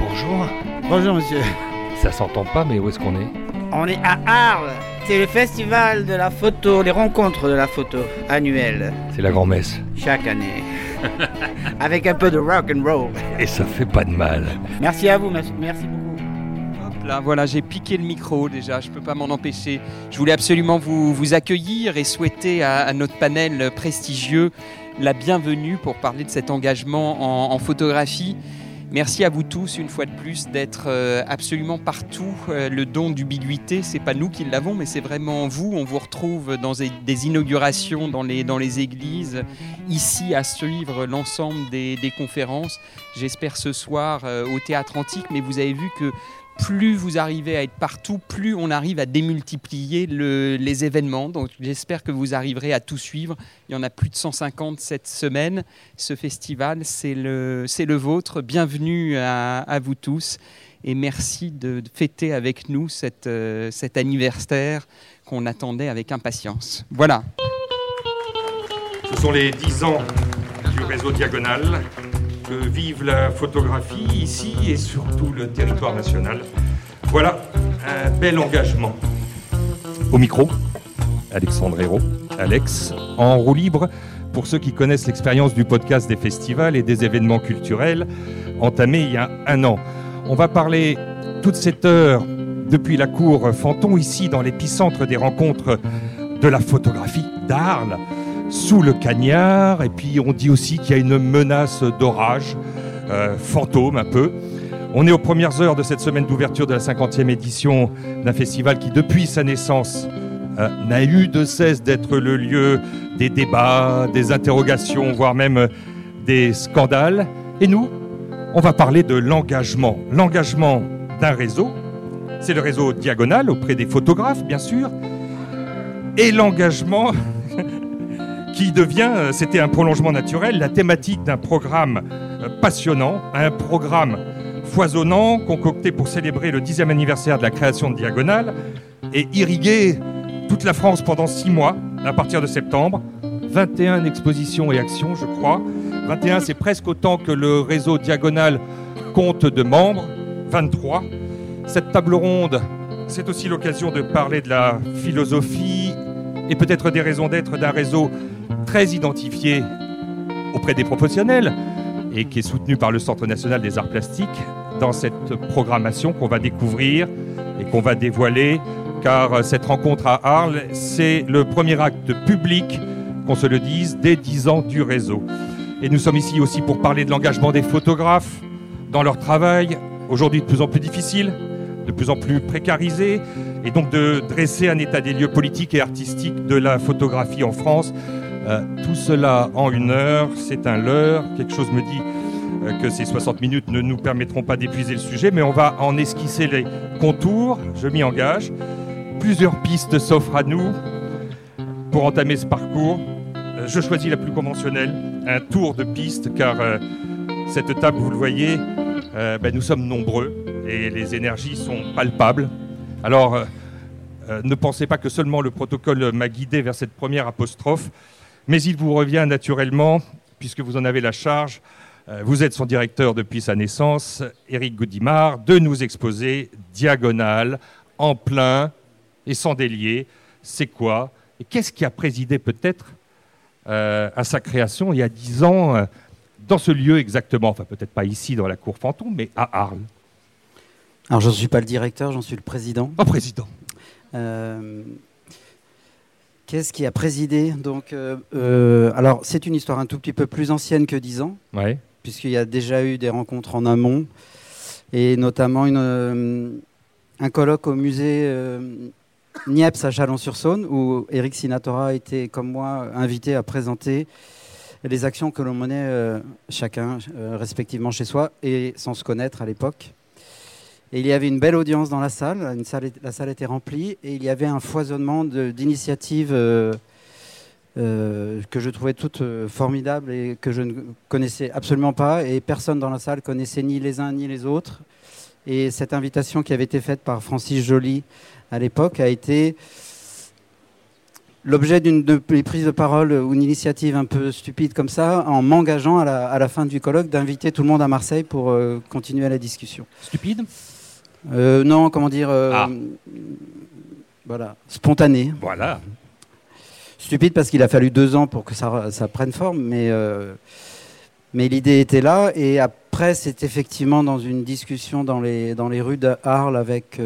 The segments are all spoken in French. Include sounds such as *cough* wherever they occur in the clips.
Bonjour. Bonjour monsieur. Ça s'entend pas, mais où est-ce qu'on est? On est à Arles. C'est le festival de la photo, les rencontres de la photo annuelles, C'est la grand-messe. chaque année. *laughs* Avec un peu de rock and roll. Et ça fait pas de mal. Merci à vous, merci merci beaucoup. Hop là, voilà, j'ai piqué le micro déjà, je peux pas m'en empêcher. Je voulais absolument vous, vous accueillir et souhaiter à, à notre panel prestigieux la bienvenue pour parler de cet engagement en, en photographie. Merci à vous tous une fois de plus d'être euh, absolument partout. Euh, le don d'ubiquité, c'est pas nous qui l'avons, mais c'est vraiment vous. On vous retrouve dans des, inaugurations dans les, dans les églises, ici à suivre l'ensemble des, des conférences. J'espère ce soir euh, au théâtre antique, mais vous avez vu que plus vous arrivez à être partout, plus on arrive à démultiplier le- les événements. Donc j'espère que vous arriverez à tout suivre. Il y en a plus de 150 cette semaine. Ce festival, c'est le, vôtre. Bienvenue à, vous tous et merci de, fêter avec nous euh, cet anniversaire qu'on attendait avec impatience. Voilà. Ce sont les 10 ans du réseau Diagonal vive la photographie ici et sur tout le territoire national. Voilà un bel engagement. Au micro, Alexandre Hérault. Alex, en roue libre, pour ceux qui connaissent l'expérience du podcast des festivals et des événements culturels entamés il y a un an. On va parler toute cette heure depuis la cour Fanton, ici dans l'épicentre des rencontres de la photographie d'Arles, sous le cagnard. Et puis on dit aussi qu'il y a une menace d'orage, euh, fantôme un peu. On est aux premières heures de cette semaine d'ouverture de la 50e édition d'un festival qui, depuis sa naissance, euh, n'a eu de cesse d'être le lieu des débats, des interrogations, voire même euh, des scandales. Et nous, on va parler de l'engagement. L'engagement d'un réseau, c'est le réseau Diagonal auprès des photographes, bien sûr, et l'engagement qui devient, euh, c'était un prolongement naturel, la thématique d'un programme euh, passionnant, un programme foisonnant, concocté pour célébrer le 10e anniversaire de la création de Diagonal et irriguer toute la France pendant six mois, à partir de septembre. 21 expositions et actions, je crois. 21, c'est presque autant que le réseau Diagonal compte de membres. 23. Cette table ronde, c'est aussi l'occasion de parler de la philosophie et peut-être des raisons d'être d'un réseau très identifié auprès des professionnels et qui est soutenu par le Centre national des arts plastiques dans cette programmation qu'on va découvrir et qu'on va dévoiler car euh, cette rencontre à Arles, c'est le premier acte public, qu'on se le dise, des 10 ans du réseau. Et nous sommes ici aussi pour parler de l'engagement des photographes dans leur travail, aujourd'hui de plus en plus difficile, de plus en plus précarisé, et donc de dresser un état des lieux politiques et artistiques de la photographie en France. Euh, tout cela en une heure, c'est un leurre. Quelque chose me dit euh, que ces 60 minutes ne nous permettront pas d'épuiser le sujet, mais on va en esquisser les contours, je m'y engage. Plusieurs pistes s'offrent à nous pour entamer ce parcours. Euh, Je choisis la plus conventionnelle, un tour de piste, car cette table, vous le voyez, ben, nous sommes nombreux et les énergies sont palpables. Alors, ne pensez pas que seulement le protocole m'a guidé vers cette première apostrophe, mais il vous revient naturellement, puisque vous en avez la charge, euh, vous êtes son directeur depuis sa naissance, Éric Goudimard, de nous exposer Diagonale, en plein et sans délier. C'est quoi Et qu'est-ce qui a présidé peut-être euh, à sa création il y a dix ans euh, dans ce lieu exactement? Enfin, peut-être pas ici dans la cour Fantôme, mais à Arles. Alors, je ne suis pas le directeur, j'en suis le président. Oh, président Euh, Qu'est-ce qui a présidé Donc, euh, euh, alors, c'est une histoire un tout petit peu plus ancienne que 10 ans, Ouais. puisqu'il y a déjà eu des rencontres en amont, et notamment une, euh, un colloque au musée Niepce à Chalon-sur-Saône, où Eric Sinatora a été, comme moi, invité à présenter les actions que l'on menait chacun respectivement chez soi, et sans se connaître à l'époque. Et il y avait une belle audience dans la salle, la salle était remplie, et il y avait un foisonnement d'initiatives euh, euh, que je trouvais toutes euh, formidables et que je ne connaissais absolument pas, et personne dans la salle connaissait ni les uns ni les autres. Et cette invitation qui avait été faite par Francis Joly à l'époque a été l'objet d'une de mes prises de parole ou une initiative un peu stupide comme ça, en m'engageant à la, fin du colloque d'inviter tout le monde à Marseille pour continuer la discussion. Stupide? Euh, non, comment dire euh, Ah. Voilà, spontané. Voilà. Stupide parce qu'il a fallu deux ans pour que ça, ça prenne forme, mais, euh, mais l'idée était là. Et après, c'est effectivement dans une discussion dans les, dans les rues de Arles avec,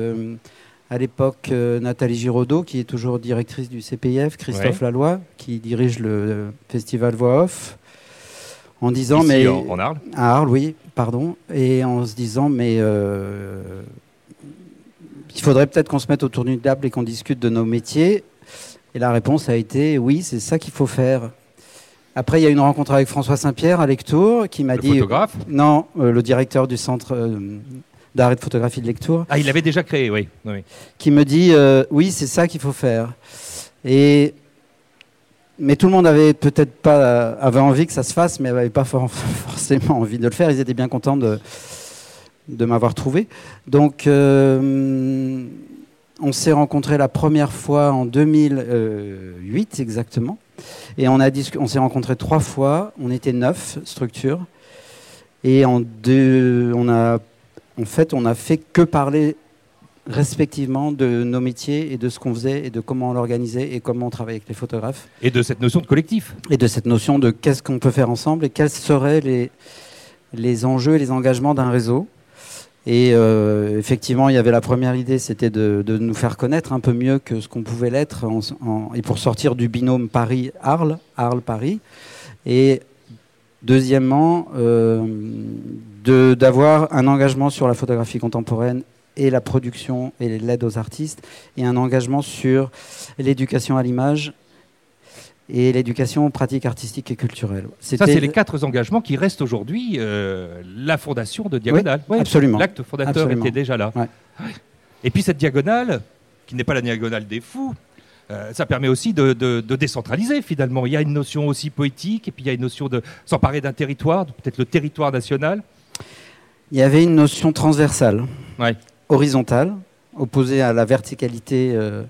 à l'époque, Nathalie Giraudot, qui est toujours directrice du CPIF, Christophe Ouais. Laloy, qui dirige le festival Voix Off, en disant Ici, mais en, en Arles. à Arles, oui, pardon, et en se disant mais euh, il faudrait peut-être qu'on se mette autour d'une table et qu'on discute de nos métiers. Et la réponse a été oui, c'est ça qu'il faut faire. Après, il y a eu une rencontre avec François Saint-Pierre à Lectour qui m'a Le dit photographe. non, euh, le directeur du centre euh, d'art et de photographie de Lectour, Ah, il l'avait déjà créé, oui. oui. qui me dit euh, oui, c'est ça qu'il faut faire. Et mais tout le monde avait peut-être pas euh, avait envie que ça se fasse, mais avait pas for- *laughs* forcément envie de le faire. Ils étaient bien contents de de m'avoir trouvé. Donc euh, on s'est rencontrés la première fois en 2008 exactement, et on a on s'est rencontrés trois fois. On était neuf structures, et en deux, on a en fait on a fait que parler respectivement de nos métiers et de ce qu'on faisait et de comment on l'organisait et comment on travaillait avec les photographes Et de cette notion de collectif. et de cette notion de qu'est-ce qu'on peut faire ensemble et quels seraient les, les enjeux et les engagements d'un réseau. Et euh, effectivement, il y avait la première idée, c'était de, nous faire connaître un peu mieux que ce qu'on pouvait l'être, et pour sortir du binôme Paris-Arles, Arles-Paris. Et deuxièmement, euh, de- d'avoir un engagement sur la photographie contemporaine et la production et l'aide aux artistes, et un engagement sur l'éducation à l'image et l'éducation aux pratiques artistiques et culturelles. Ça, c'est les quatre engagements qui restent aujourd'hui euh, la fondation de Diagonale. Ouais, absolument. L'acte fondateur Absolument. était déjà là. Ouais. Et puis cette diagonale, qui n'est pas la diagonale des fous, euh, ça permet aussi de, de- de décentraliser finalement. Il y a une notion aussi poétique, et puis il y a une notion de s'emparer d'un territoire, peut-être le territoire national. Il y avait une notion transversale, Ouais. horizontale, opposée à la verticalité euh,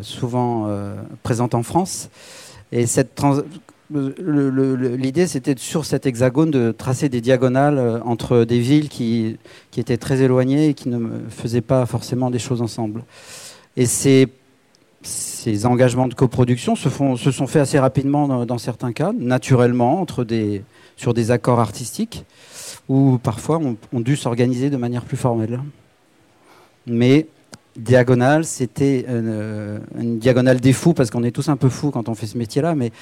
souvent euh, présente en France. Et cette l'idée, c'était sur cet hexagone de tracer des diagonales euh, entre des villes qui, qui étaient très éloignées et qui ne faisaient pas forcément des choses ensemble. Et ces, ces engagements de coproduction se, font, se sont faits assez rapidement dans, certains cas, naturellement, entre des, sur des accords artistiques, ou parfois ont, ont dû s'organiser de manière plus formelle. Mais diagonale, c'était une, une diagonale des fous, parce qu'on est tous un peu fous quand on fait ce métier-là, mais,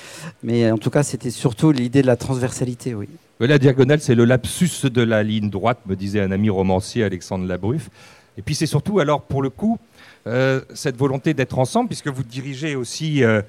mais en tout cas, c'était surtout l'idée de la transversalité, oui. Euh, La diagonale, c'est le lapsus de la ligne droite, me disait un ami romancier, Alexandre Labruffe. Et puis c'est surtout, alors pour le coup, euh, cette volonté d'être ensemble, puisque vous dirigez aussi euh,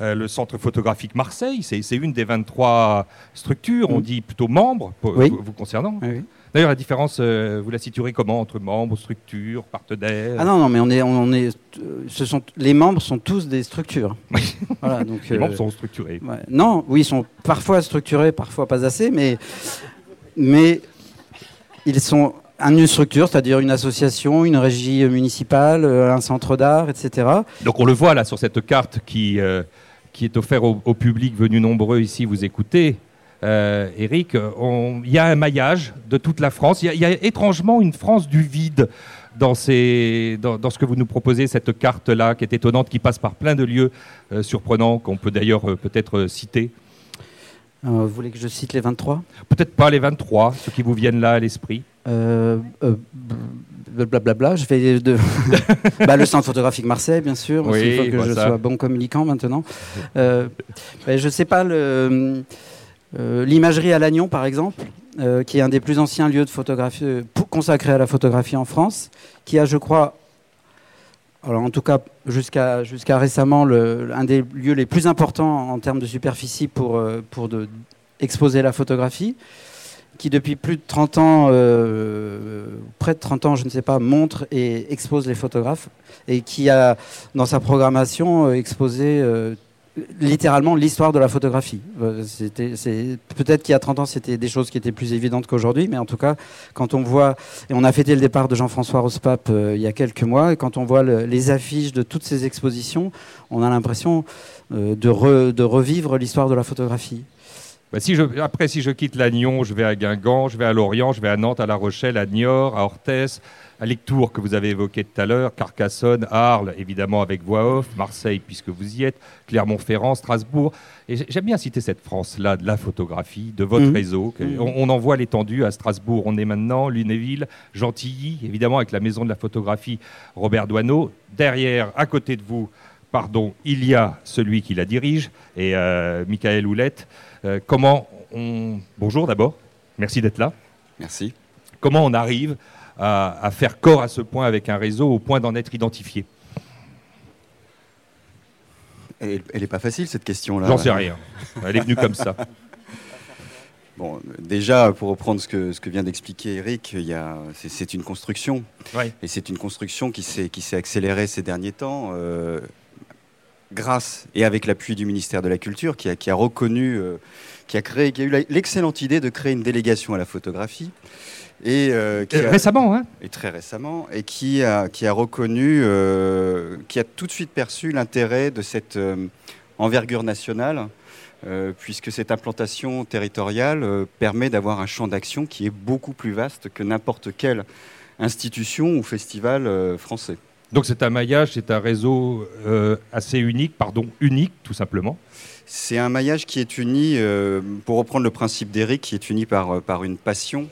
euh, le Centre photographique Marseille. C'est une des 23 structures, on Mm. dit plutôt membres, pour- Oui. vous, vous concernant. Oui. D'ailleurs, la différence, euh, vous la situerez comment entre membres, structures, partenaires Ah non, non, mais on est, on est, euh, ce sont, les membres sont tous des structures. *laughs* Oui. Voilà, donc, Les euh, membres sont structurés. Ouais. Non, oui, ils sont parfois structurés, parfois pas assez, mais, mais ils sont une structure, c'est-à-dire une association, une régie municipale, euh, un centre d'art, etc. Donc on le voit là sur cette carte qui, euh, qui est offerte au, au public venu nombreux ici vous écouter. Euh, Eric, il y a un maillage de toute la France. Il y a- il y, a étrangement une France du vide dans, ces, dans, dans ce que vous nous proposez, cette carte-là qui est étonnante, qui passe par plein de lieux euh, surprenants, qu'on peut d'ailleurs euh, peut-être euh, citer. Vous voulez que je cite les 23 Peut-être pas les 23, ceux qui vous viennent là à l'esprit. Blablabla, je vais de *laughs* bah, le centre photographique Marseille, bien sûr. Oui, il faut que bah je ça. sois bon communicant maintenant. Je sais pas le l'imagerie à Lannion, par exemple, euh, qui est un des plus anciens lieux de photographie euh, consacrés à la photographie en France, qui a, je crois, alors en tout cas jusqu'à récemment, un des lieux les plus importants en termes de superficie pour euh, exposer la photographie qui depuis plus de 30 ans, euh, près de 30 ans, je ne sais pas, montre et expose les photographes, et qui a, dans sa programmation, euh, exposé euh, littéralement l'histoire de la photographie. Euh, peut-être qu'il y a 30 ans, c'était des choses qui étaient plus évidentes qu'aujourd'hui, mais en tout cas, quand on voit, et on a fêté le départ de Jean-François Rospape euh, il y a quelques mois, et quand on voit les affiches de toutes ces expositions, on a l'impression euh, de, de revivre l'histoire de la photographie. Bah, si je, après, si je quitte Lannion, je vais à Guingamp, je vais à Lorient, je vais à Nantes, à La Rochelle, à Niort, à Orthès, à Lectour que vous avez évoqué tout à l'heure, Carcassonne, Arles, évidemment avec voix off, Marseille puisque vous y êtes, Clermont-Ferrand, Strasbourg. Et j'aime bien citer cette France-là de la photographie, de votre mmh. réseau. Mmh. On, en voit l'étendue à Strasbourg. On est maintenant, Lunéville, Gentilly, évidemment avec la maison de la photographie Robert Doineau. Derrière, à côté de vous, pardon, il y a celui qui la dirige, et euh, Michael Houlette. Euh, comment on... Bonjour d'abord, merci d'être là. Merci. Comment on arrive à, faire corps à ce point avec un réseau au point d'en être identifié Elle n'est pas facile cette question-là. J'en sais rien. Elle est venue comme ça. *laughs* Bon, déjà, pour reprendre ce que, ce que vient d'expliquer Eric, c'est une construction. Et c'est une construction qui s'est accélérée ces derniers temps. Euh, grâce et avec l'appui du ministère de la Culture qui a, qui a reconnu, euh, qui a créé, qui a eu l'excellente idée de créer une délégation à la photographie. Et, euh, qui récemment, hein Et très récemment, et qui a, qui a reconnu, euh, qui a tout de suite perçu l'intérêt de cette envergure nationale, puisque cette implantation territoriale permet d'avoir un champ d'action qui est beaucoup plus vaste que n'importe quelle institution ou festival français. Donc c'est un maillage, c'est un réseau euh, assez unique, pardon, unique tout simplement. C'est un maillage qui est uni, euh, pour reprendre le principe d'Eric, qui est uni par, euh, par une passion,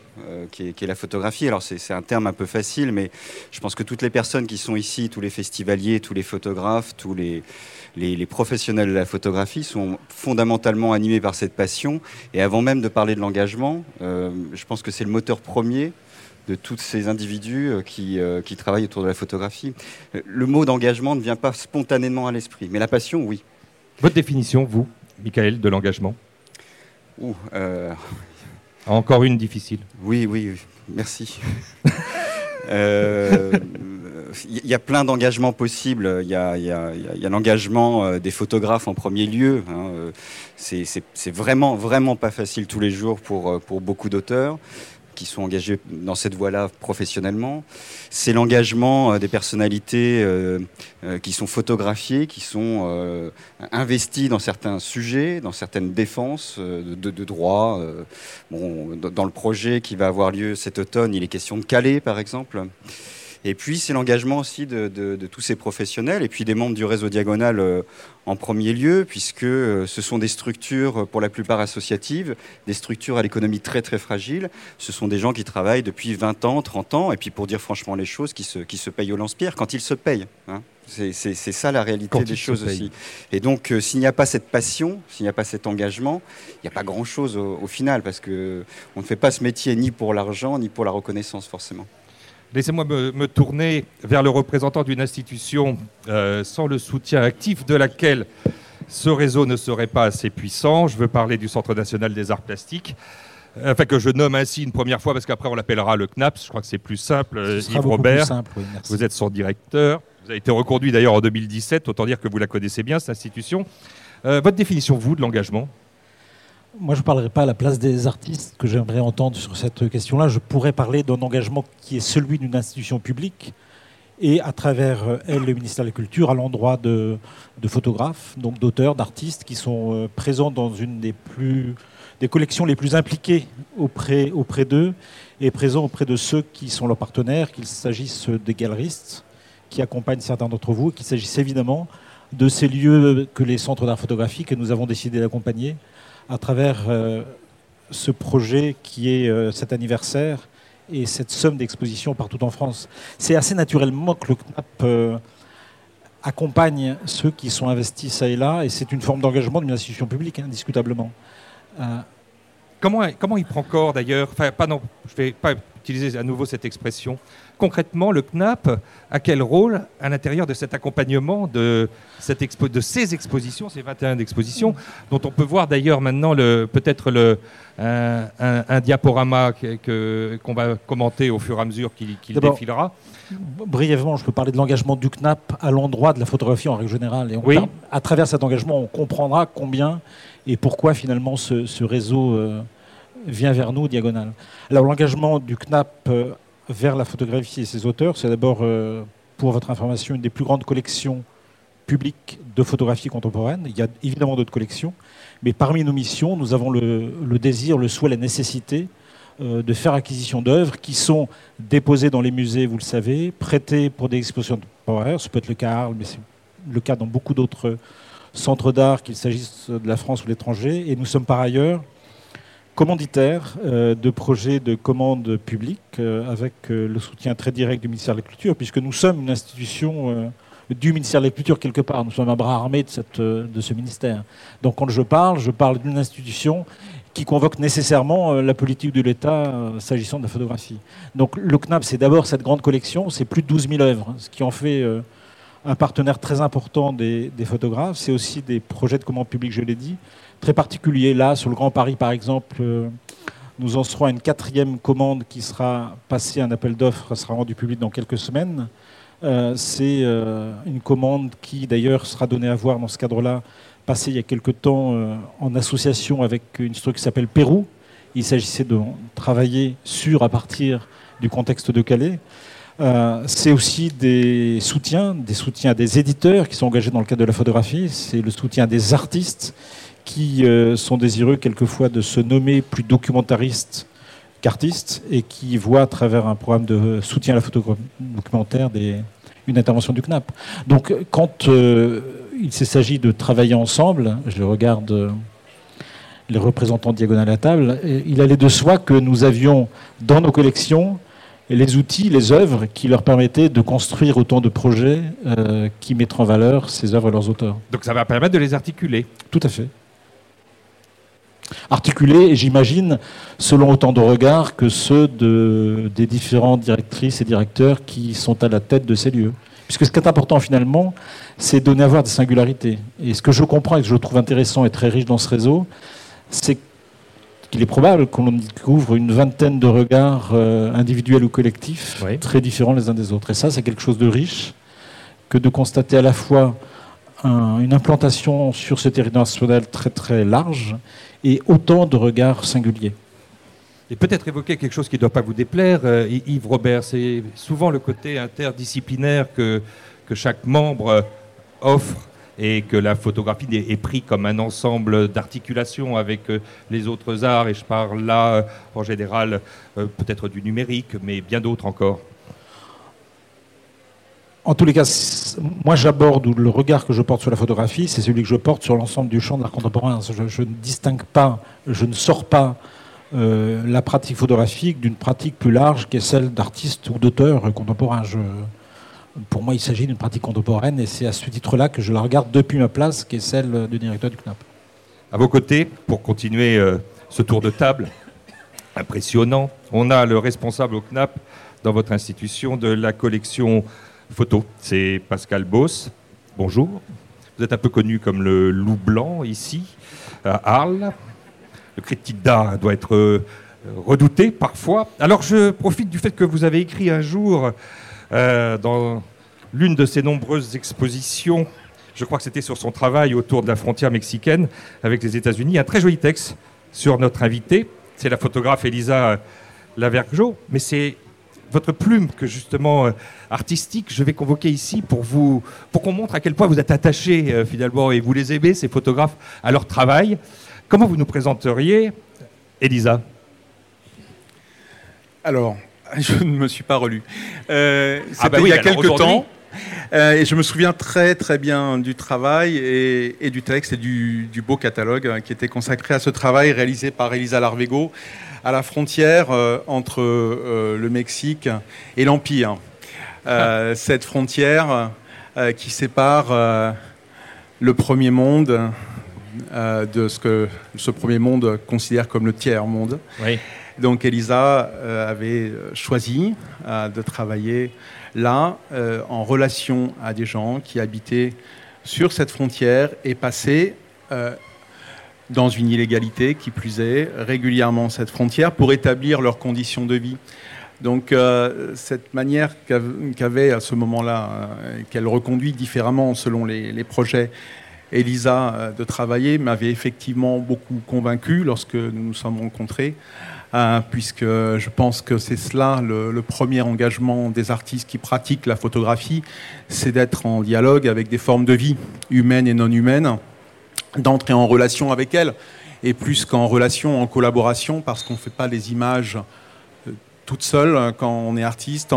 qui, est, la photographie. Alors c'est un terme un peu facile, mais je pense que toutes les personnes qui sont ici, tous les festivaliers, tous les photographes, tous les, les, les professionnels de la photographie sont fondamentalement animés par cette passion. Et avant même de parler de l'engagement, je pense que c'est le moteur premier de tous ces individus euh, qui, euh, qui, travaillent autour de la photographie. Euh, le mot d'engagement ne vient pas spontanément à l'esprit, mais la passion, oui. Votre définition, vous, Michael, de l'engagement? Encore une difficile. Oui, oui, merci. *laughs* Il y a plein d'engagements possibles. Il y a, l'engagement des photographes en premier lieu. Hein. C'est vraiment, vraiment pas facile tous les jours pour, pour beaucoup d'auteurs qui sont engagés dans cette voie-là professionnellement. C'est l'engagement euh, des personnalités euh, euh, qui sont photographiées, qui sont investies dans certains sujets, dans certaines défenses de, de droits. Bon, dans le projet qui va avoir lieu cet automne, il est question de Calais, par exemple. Et puis, c'est l'engagement aussi de, tous ces professionnels et puis des membres du réseau Diagonal euh, en premier lieu, puisque euh, ce sont des structures, euh, pour la plupart associatives, des structures à l'économie très très fragile. Ce sont des gens qui travaillent depuis 20 ans, 30 ans, et puis pour dire franchement les choses, qui se, qui se payent au lance-pierre quand ils se payent. Hein. C'est ça la réalité des choses aussi. Et donc, s'il n'y a pas cette passion, s'il n'y a pas cet engagement, il n'y a pas grand-chose au, au, final, parce qu'on ne fait pas ce métier ni pour l'argent, ni pour la reconnaissance forcément. Laissez-moi me, tourner vers le représentant d'une institution euh, sans le soutien actif de laquelle ce réseau ne serait pas assez puissant. Je veux parler du Centre national des arts plastiques. Enfin, que je nomme ainsi une première fois, parce qu'après on l'appellera le CNAPS. Je crois que c'est plus simple. Yves Robert, simple, vous êtes son directeur. Vous avez été reconduit d'ailleurs en 2017. Autant dire que vous la connaissez bien, cette institution. Euh, votre définition, vous, de l'engagement? Moi, je ne parlerai pas à la place des artistes que j'aimerais entendre sur cette question-là. Je pourrais parler d'un engagement qui est celui d'une institution publique et à travers euh, elle, le ministère de la Culture, à l'endroit de, photographes, donc d'auteurs, d'artistes qui sont euh, présents dans une des, plus, des collections les plus impliquées auprès, auprès d'eux et présents auprès de ceux qui sont leurs partenaires, qu'il s'agisse des galeristes qui accompagnent certains d'entre vous, qu'il s'agisse évidemment de ces lieux que les centres d'art photographique que nous avons décidé d'accompagner, à travers euh, ce projet qui est euh, cet anniversaire et cette somme d'expositions partout en France. C'est assez naturellement que le CNAP euh, accompagne ceux qui sont investis ça et là, et c'est une forme d'engagement d'une institution publique, indiscutablement. Comment, comment il prend corps d'ailleurs? Enfin, pas non, je vais pas utiliser à nouveau cette expression. Concrètement, le CNAP a quel rôle à l'intérieur de cet accompagnement de, cette expo de ces expositions, ces 21 expositions, dont on peut voir d'ailleurs maintenant peut-être le, un, un, diaporama qu'on que, qu'on va commenter au fur et à mesure qu'il défilera Brièvement, je peux parler de l'engagement du CNAP à l'endroit de la photographie en règle générale. Et oui. à travers cet engagement, on comprendra combien et pourquoi finalement ce, ce réseau euh, vient vers nous, diagonale. Alors l'engagement du CNAP euh, vers la photographie et ses auteurs, c'est d'abord, euh, pour votre information, une des plus grandes collections publiques de photographie contemporaine. Il y a évidemment d'autres collections, mais parmi nos missions, nous avons le, désir, le souhait, la nécessité euh, de faire acquisition d'œuvres qui sont déposées dans les musées, vous le savez, prêtées pour des expositions temporaires. Ce peut être le cas à Arles, mais c'est le cas dans beaucoup d'autres centres d'art, qu'il s'agisse de la France ou de l'étranger. Et nous sommes par ailleurs commanditaires euh, de projets de commande publique euh, avec le soutien très direct du ministère de la Culture, puisque nous sommes une institution du ministère de la Culture quelque part. Nous sommes un bras armé de, ce ministère. Donc quand je parle, je parle d'une institution qui convoque nécessairement euh, la politique de l'État euh, s'agissant de la photographie. Donc le CNAP, c'est d'abord cette grande collection, c'est plus de 12 000 œuvres, ce qui en fait euh, un partenaire très important des, photographes. C'est aussi des projets de commande publique, je l'ai dit, très particuliers. Là, sur le Grand Paris, par exemple, nous en serons à une quatrième commande qui sera passée, un appel d'offres sera rendu public dans quelques semaines. c'est une commande qui, d'ailleurs, sera donnée à voir dans ce cadre-là passé il y a quelque temps euh, en association avec une structure qui s'appelle Pérou. Il s'agissait de travailler sur, à partir du contexte de Calais. Euh, c'est aussi des soutiens, des soutiens des éditeurs qui sont engagés dans le cadre de la photographie. C'est le soutien des artistes qui euh, sont désireux quelquefois de se nommer plus documentaristes qu'artistes et qui voient à travers un programme de soutien à la photographie documentaire une intervention du CNAP. Donc quand il s'agit de travailler ensemble. Je regarde euh, les représentants diagonales à table. il allait de soi que nous avions dans nos collections les outils, les œuvres qui leur permettaient de construire autant de projets euh, qui mettraient en valeur ces œuvres et leurs auteurs. Donc ça va permettre de les articuler. Tout à fait. Articuler, et j'imagine, selon autant de regards que ceux de, des différentes directrices et directeurs qui sont à la tête de ces lieux. Puisque ce qui est important finalement, c'est donner à voir des singularités. Et ce que je comprends et que je trouve intéressant et très riche dans ce réseau, c'est qu'il est probable qu'on découvre une vingtaine de regards euh, individuels ou collectifs très différents les uns des autres. Et ça, c'est quelque chose de riche que de constater à la fois une implantation sur ce territoire national très très large et autant de regards singuliers. Et peut-être évoquer quelque chose qui ne doit pas vous déplaire, euh, Yves Robert, c'est souvent le côté interdisciplinaire que, que chaque membre offre et que la photographie est prise comme un ensemble d'articulations avec euh, les autres arts, et je parle là euh, en général peut-être du numérique, mais bien d'autres encore. En tous les cas, moi j'aborde, le regard que je porte sur la photographie, c'est celui que je porte sur l'ensemble du champ de l'art contemporain. Je, ne distingue pas, je ne sors pas euh, la pratique photographique d'une pratique plus large qui est celle d'artistes ou d'auteurs contemporains. Pour moi, il s'agit d'une pratique contemporaine et c'est à ce titre-là que je la regarde depuis ma place, qui est celle du directeur du CNAP. À vos côtés, pour continuer euh, ce tour de table impressionnant, on a le responsable au CNAP dans votre institution de la collection photo. C'est Pascal Boss. Bonjour. Vous êtes un peu connu comme le loup blanc ici, à Arles le critique d'art doit être euh, redouté parfois. Alors je profite du fait que vous avez écrit un jour euh, dans l'une de ses nombreuses expositions, je crois que c'était sur son travail autour de la frontière mexicaine avec les États-Unis, un très joli texte sur notre invité. C'est la photographe Elisa Lavergeau, mais c'est votre plume que justement euh, artistique, je vais convoquer ici pour vous, pour qu'on montre à quel point vous êtes attaché finalement et vous les aimez ces photographes à leur travail. Comment vous nous présenteriez Elisa? Alors, *laughs* je ne me suis pas relu. Euh, ah C'était bah il y a quelques temps. Euh, et je me souviens très très bien du travail et, du texte et du, beau catalogue hein, qui était consacré à ce travail réalisé par Elisa Larvego à la frontière euh, entre le Mexique et l'Empire. Ah. Cette frontière qui sépare le premier monde euh, de ce que ce premier monde considère comme le tiers monde. Donc Elisa avait choisi de travailler là, en relation à des gens qui habitaient sur cette frontière et passaient dans une illégalité, qui plus est, régulièrement cette frontière pour établir leurs conditions de vie. Donc euh, cette manière qu'avait à ce moment-là, euh, qu'elle reconduit différemment selon les, projets Elisa euh, de travailler, m'avait effectivement beaucoup convaincu lorsque nous nous sommes rencontrés, puisque je pense que c'est cela le, premier engagement des artistes qui pratiquent la photographie, c'est d'être en dialogue avec des formes de vie humaines et non humaines, d'entrer en relation avec elles, et plus qu'en relation, en collaboration, parce qu'on ne fait pas les images toute seule hein, quand on est artiste.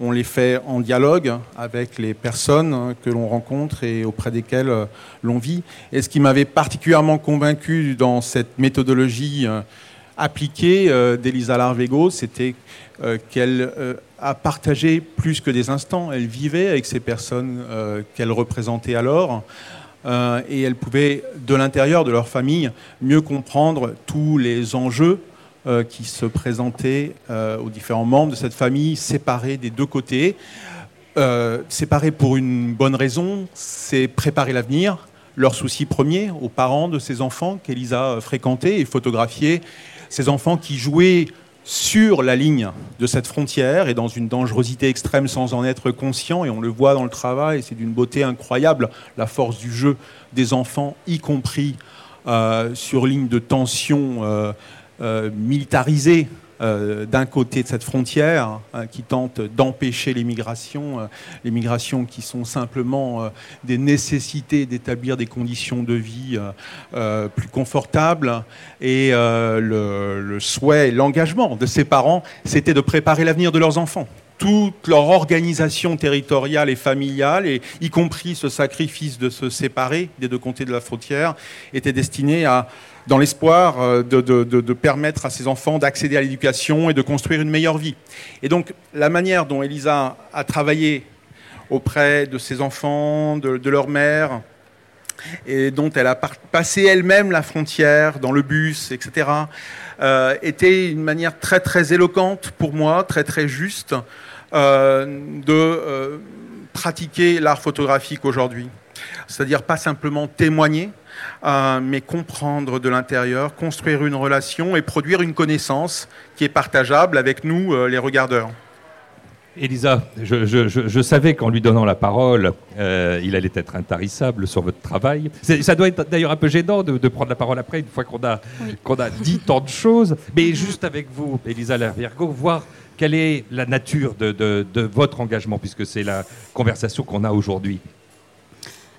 on les fait en dialogue avec les personnes hein, que l'on rencontre et auprès desquelles euh, l'on vit. Et ce qui m'avait particulièrement convaincu dans cette méthodologie euh, appliquée euh, d'Elisa Larvego, c'était qu'elle a partagé plus que des instants. Elle vivait avec ces personnes qu'elle représentait alors. et elle pouvait, de l'intérieur de leur famille, mieux comprendre tous les enjeux euh, qui se présentaient euh, aux différents membres de cette famille séparés des deux côtés. Euh, séparés pour une bonne raison, c'est préparer l'avenir, leur souci premier aux parents de ces enfants qu'Elisa fréquentait et photographiait, ces enfants qui jouaient sur la ligne de cette frontière et dans une dangerosité extrême sans en être conscient, et on le voit dans le travail, c'est d'une beauté incroyable, la force du jeu des enfants, y compris sur ligne de tension euh, militarisé euh, d'un côté de cette frontière hein, qui tente d'empêcher les migrations, euh, les migrations qui sont simplement des nécessités d'établir des conditions de vie plus confortables. Et le, le, souhait, l'engagement de ces parents, c'était de préparer l'avenir de leurs enfants toute leur organisation territoriale et familiale, et y compris ce sacrifice de se séparer des deux côtés de la frontière, était destiné à dans l'espoir euh, de, permettre à ces enfants d'accéder à l'éducation et de construire une meilleure vie. Et donc la manière dont Elisa a travaillé auprès de ses enfants, de, leur mère, et dont elle a passé elle-même la frontière dans le bus, etc., euh, était une manière très très éloquente pour moi, très très juste, euh, de pratiquer l'art photographique aujourd'hui. C'est-à-dire pas simplement témoigner, euh, mais comprendre de l'intérieur, construire une relation et produire une connaissance qui est partageable avec nous, euh, les regardeurs. Elisa, je, savais qu'en lui donnant la parole, euh, il allait être intarissable sur votre travail. Ça doit être d'ailleurs un peu gênant de, prendre la parole après, une fois qu'on a, qu'on a dit tant de choses. Mais juste avec vous, Elisa Lerviergo, voir quelle est la nature de, de votre engagement, puisque c'est la conversation qu'on a aujourd'hui.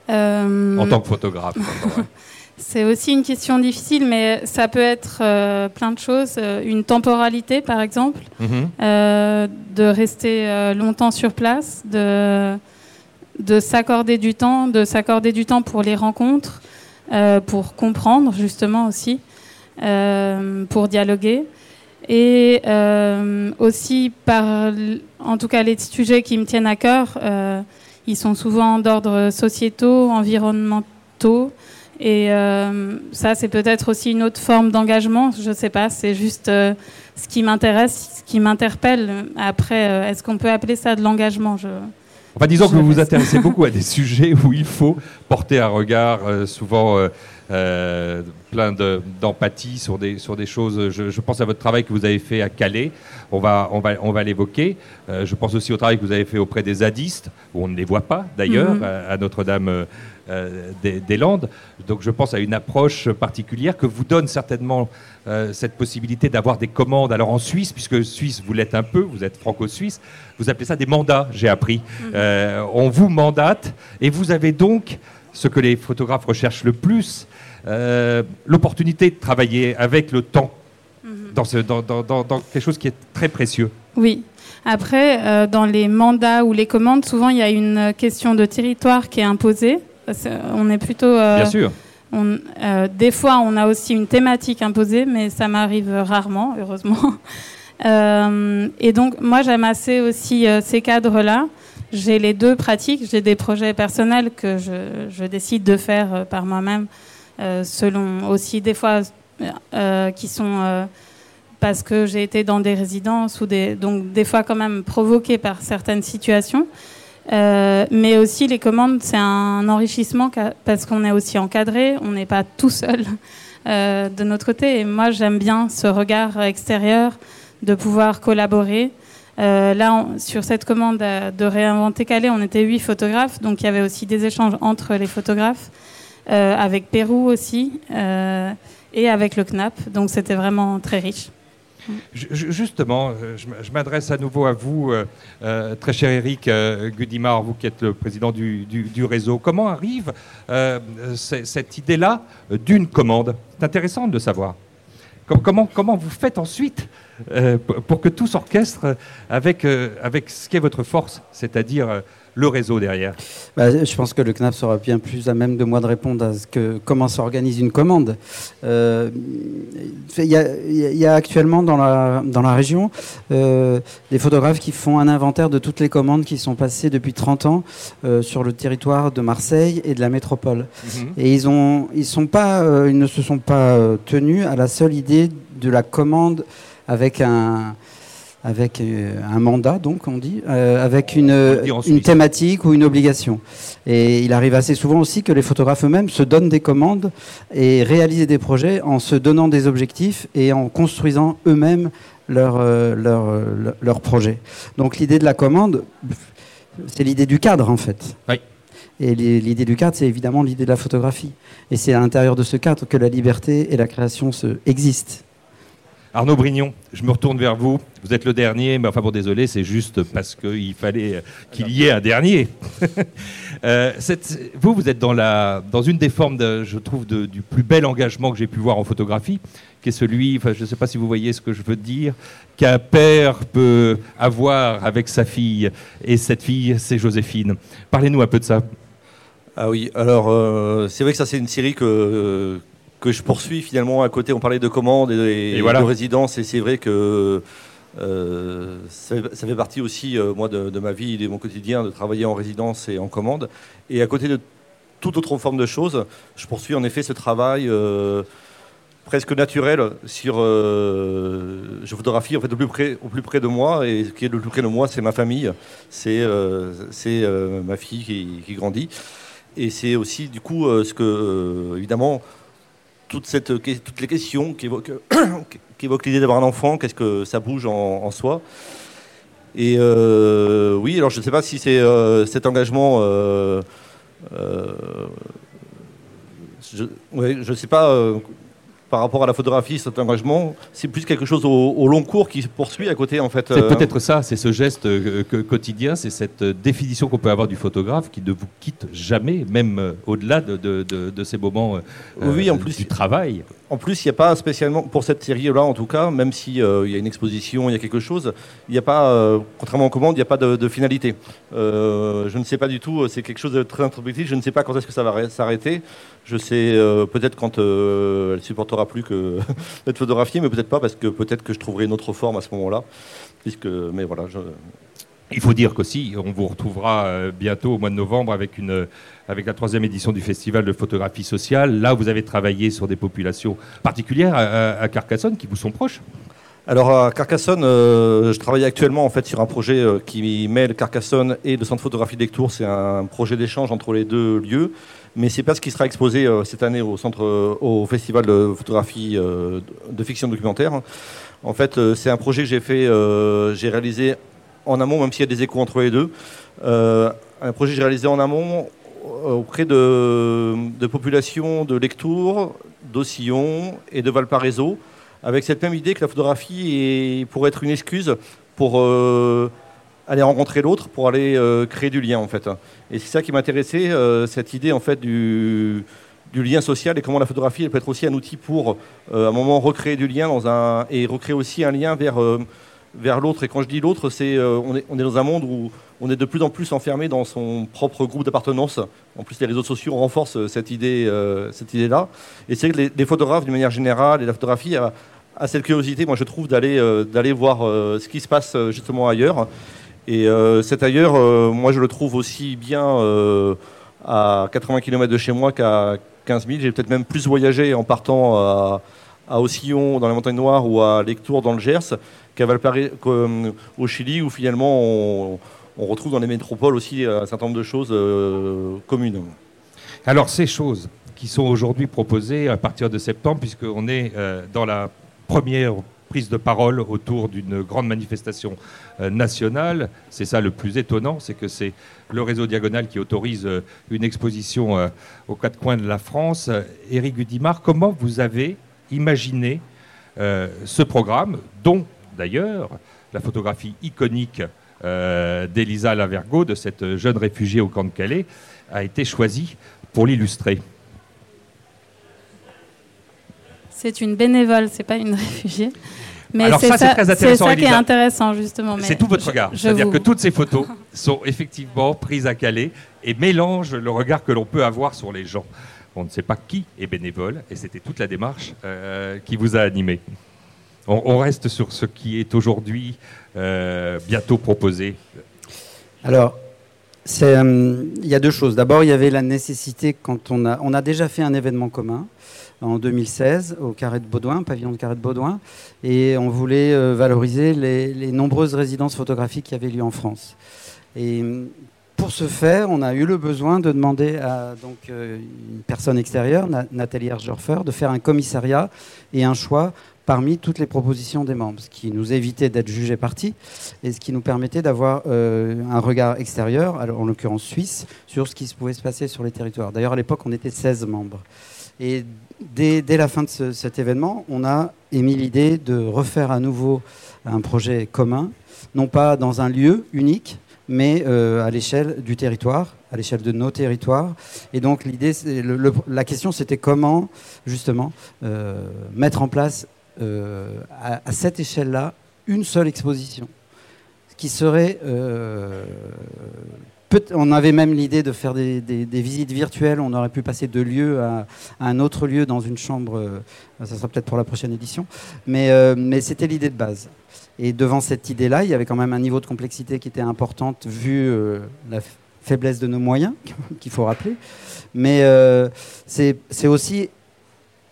Euh, en tant que photographe. *laughs* C'est aussi une question difficile, mais ça peut être euh, plein de choses. Euh, une temporalité, par exemple, mhm. de rester longtemps sur place, de, de s'accorder du temps, de s'accorder du temps pour les rencontres, pour comprendre justement aussi, pour dialoguer. Et aussi par, en tout cas, les sujets qui me tiennent à cœur ils sont souvent d'ordre sociétaux, environnementaux. Et euh, ça, c'est peut-être aussi une autre forme d'engagement. Je ne sais pas, c'est juste euh, ce qui m'intéresse, ce qui m'interpelle. Après, euh, est-ce qu'on peut appeler ça de l'engagement je... Enfin, disons que vous vous intéressez beaucoup à des *laughs* sujets où il faut porter un regard souvent plein d'empathie sur, des, sur des choses. Je, je, pense à votre travail que vous avez fait à Calais on va, on va, on va l'évoquer. Euh, je pense aussi au travail que vous avez fait auprès des zadistes, où on ne les voit pas d'ailleurs, mhm. à, Notre-Dame euh, euh, des, Landes. Donc je pense à une approche particulière que vous donne certainement cette possibilité d'avoir des commandes. Alors en Suisse, puisque Suisse, vous l'êtes un peu, vous êtes franco-suisse, vous appelez ça des mandats, j'ai appris. Mhm. on vous mandate et vous avez donc ce que les photographes recherchent le plus, l'opportunité de travailler avec le temps dans, quelque chose qui est très précieux. Oui. Après, euh, dans les mandats ou les commandes, souvent il y a une question de territoire qui est imposée. On est plutôt. Euh, Bien sûr. On, euh, des fois, on a aussi une thématique imposée, mais ça m'arrive rarement, heureusement. *laughs* et donc, moi, j'aime assez aussi ces cadres-là. J'ai les deux pratiques. J'ai des projets personnels que je, décide de faire par moi-même, selon aussi des fois qui sont parce que j'ai été dans des résidences ou des, donc des fois quand même provoquée par certaines situations. Euh, mais aussi les commandes, c'est un enrichissement parce qu'on est aussi encadré, on n'est pas tout seul *laughs* euh, de notre côté. Et moi, j'aime bien ce regard extérieur de pouvoir collaborer. Euh, là, sur cette commande de réinventer Calais, on était huit photographes, donc il y avait aussi des échanges entre les photographes, avec Pérou aussi, et avec le CNAP. Donc c'était vraiment très riche. Justement, euh, je m'adresse à nouveau à vous, euh, euh, très cher Eric Gudimar, vous qui êtes le président du, réseau. Comment arrive cette idée-là d'une commande? C'est intéressant de savoir. Comment, comment vous faites ensuite pour que tout s'orchestre avec, avec ce qui est votre force, c'est-à-dire le réseau derrière bah, Je pense que le CNAP sera bien plus à même de moi de répondre à ce que, comment s'organise une commande. Euh, il y, a actuellement dans la, dans la région euh, des photographes qui font un inventaire de toutes les commandes qui sont passées depuis 30 ans euh, sur le territoire de Marseille et de la métropole. Mhm. Et ils, ont, ils, sont pas, ils ne se sont pas tenus à la seule idée de la commande avec un avec euh, un mandat, donc on dit, euh, avec une, une thématique ou une obligation. Et il arrive assez souvent aussi que les photographes eux-mêmes se donnent des commandes et réalisent des projets en se donnant des objectifs et en construisant eux-mêmes leur, euh, leur, leur, projet. Donc l'idée de la commande, c'est l'idée du cadre en fait. Oui. Et l'idée du cadre, c'est évidemment l'idée de la photographie. Et c'est à l'intérieur de ce cadre que la liberté et la création se, existent. Arnaud Brignon, je me retourne vers vous. Vous êtes le dernier, mais enfin bon, désolé, c'est juste parce qu'il fallait qu'il y ait un dernier. *laughs* Euh, vous, vous êtes dans, une des formes, je trouve, du plus bel engagement que j'ai pu voir en photographie, qui est celui, enfin, je ne sais pas si vous voyez ce que je veux dire, qu'un père peut avoir avec sa fille, et cette fille, c'est Joséphine. Parlez-nous un peu de ça. Ah oui, alors euh, c'est vrai que ça c'est une série que, que je poursuis finalement à côté. On parlait de commandes et, de résidence, et c'est vrai que euh, ça, fait partie aussi, euh, moi, de, ma vie et de mon quotidien, de travailler en résidence et en commande. Et à côté de toute autre forme de choses, je poursuis en effet ce travail euh, presque naturel sur. je photographie en fait au plus près, au plus près de moi, et ce qui est le plus près de moi, c'est ma famille, c'est c'est ma fille qui, qui, grandit. Et c'est aussi, du coup, ce que, évidemment, toutes les questions qui évoquent, *coughs* l'idée d'avoir un enfant, qu'est-ce que ça bouge en, soi. Et euh, oui, alors je ne sais pas si c'est euh, cet engagement. Euh, je ne sais pas par rapport à la photographie, cet engagement, c'est plus quelque chose au, long cours qui se poursuit à côté en fait. C'est euh. peut-être ça, c'est ce geste euh, quotidien, c'est cette euh, définition qu'on peut avoir du photographe qui ne vous quitte jamais, même au-delà de, ces moments oui, en plus, du travail. En plus, il n'y a pas spécialement, pour cette série-là en tout cas, même s'il y a une exposition, il y a quelque chose, il n'y a pas, contrairement aux commandes, il n'y a pas de, finalité. je ne sais pas du tout, c'est quelque chose de très introspectif, je ne sais pas quand est-ce que ça va s'arrêter. Je sais peut-être quand elle supportera plus que *laughs* d'être photographié, mais peut-être pas parce que peut-être que je trouverai une autre forme à ce moment-là. Mais voilà. Il faut dire qu'aussi, on vous retrouvera euh, bientôt au mois de novembre avec, la troisième édition du Festival de photographie sociale. Là, vous avez travaillé sur des populations particulières à, Carcassonne qui vous sont proches. Alors à Carcassonne, euh, je travaille actuellement en fait sur un projet euh, qui mêle Carcassonne et le centre photographie d'Ectour. C'est un projet d'échange entre les deux lieux mais c'est pas ce qui sera exposé euh, cette année au centre, euh, au festival de photographie euh, de fiction documentaire. En fait, c'est un projet que j'ai fait, j'ai réalisé en amont, même s'il y a des échos entre les deux. un projet que j'ai réalisé en amont auprès de, populations de Lectour, d'Ossillon et de Valparaiso, avec cette même idée que la photographie est, pourrait être une excuse pour aller rencontrer l'autre pour aller euh, créer du lien en fait. Et c'est ça qui m'intéressait, euh, cette idée en fait du, lien social et comment la photographie peut être aussi un outil pour euh, à un moment recréer du lien dans un et recréer aussi un lien vers vers l'autre. Et quand je dis l'autre, c'est on, est, on est dans un monde où on est de plus en plus enfermé dans son propre groupe d'appartenance. En plus, les réseaux sociaux renforcent cette idée cette idée là. Et c'est que les, photographes d'une manière générale et la photographie a, cette curiosité, moi je trouve, d'aller d'aller voir ce qui se passe justement ailleurs. Et euh, cet ailleurs, euh, moi je le trouve aussi bien euh, à 80 km de chez moi qu'à 15 000. J'ai peut-être même plus voyagé en partant à, à Ossillon dans la montagne noire ou à Lectour dans le Gers Valparaiso au Chili où finalement on, retrouve dans les métropoles aussi un certain nombre de choses communes. Alors ces choses qui sont aujourd'hui proposées à partir de septembre, puisqu'on est dans la première prise de parole autour d'une grande manifestation euh, nationale. C'est ça le plus étonnant, c'est que c'est le réseau Diagonal qui autorise euh, une exposition euh, aux quatre coins de la France. Éric Gudimard, comment vous avez imaginé ce programme, dont d'ailleurs la photographie iconique d'Elisa Lavergo, de cette jeune réfugiée au camp de Calais, a été choisie pour l'illustrer C'est une bénévole, c'est pas une *laughs* réfugiée. Mais Alors ça, c'est très intéressant. C'est ça qui est intéressant, justement. C'est tout votre regard. C'est-à-dire que toutes ces photos *laughs* sont effectivement prises à Calais et mélangent le regard que l'on peut avoir sur les gens. On ne sait pas qui est bénévole, et c'était toute la démarche euh, qui vous a animé. On, reste sur ce qui est aujourd'hui euh, bientôt proposé. Alors, euh, il y a deux choses. D'abord, il y avait la nécessité, quand on a, on a déjà fait un événement commun, en 2016 au Carré de Baudouin, pavillon de Carré de Baudouin, et on voulait euh, valoriser les, nombreuses résidences photographiques qui avaient lieu en France. Et pour ce faire, on a eu le besoin de demander à donc, une personne extérieure, Nathalie Ergerfer, de faire un commissariat et un choix parmi toutes les propositions des membres, ce qui nous évitait d'être jugés partis et ce qui nous permettait d'avoir euh, un regard extérieur, en l'occurrence suisse, sur ce qui pouvait se passer sur les territoires. D'ailleurs, à l'époque, on était 16 membres. Et dès, la fin de cet événement, on a émis l'idée de refaire à nouveau un projet commun, non pas dans un lieu unique, mais euh, à l'échelle du territoire, à l'échelle de nos territoires. Et donc l'idée, la question, c'était comment justement euh, mettre en place euh, à, cette échelle-là une seule exposition, ce qui serait on avait même l'idée de faire des, visites virtuelles. On aurait pu passer de lieu à, un autre lieu dans une chambre. Euh, ça sera peut-être pour la prochaine édition. Euh, mais, c'était l'idée de base. Et devant cette idée-là, il y avait quand même un niveau de complexité qui était importante vu euh, la faiblesse de nos moyens, *laughs* qu'il faut rappeler. Mais c'est aussi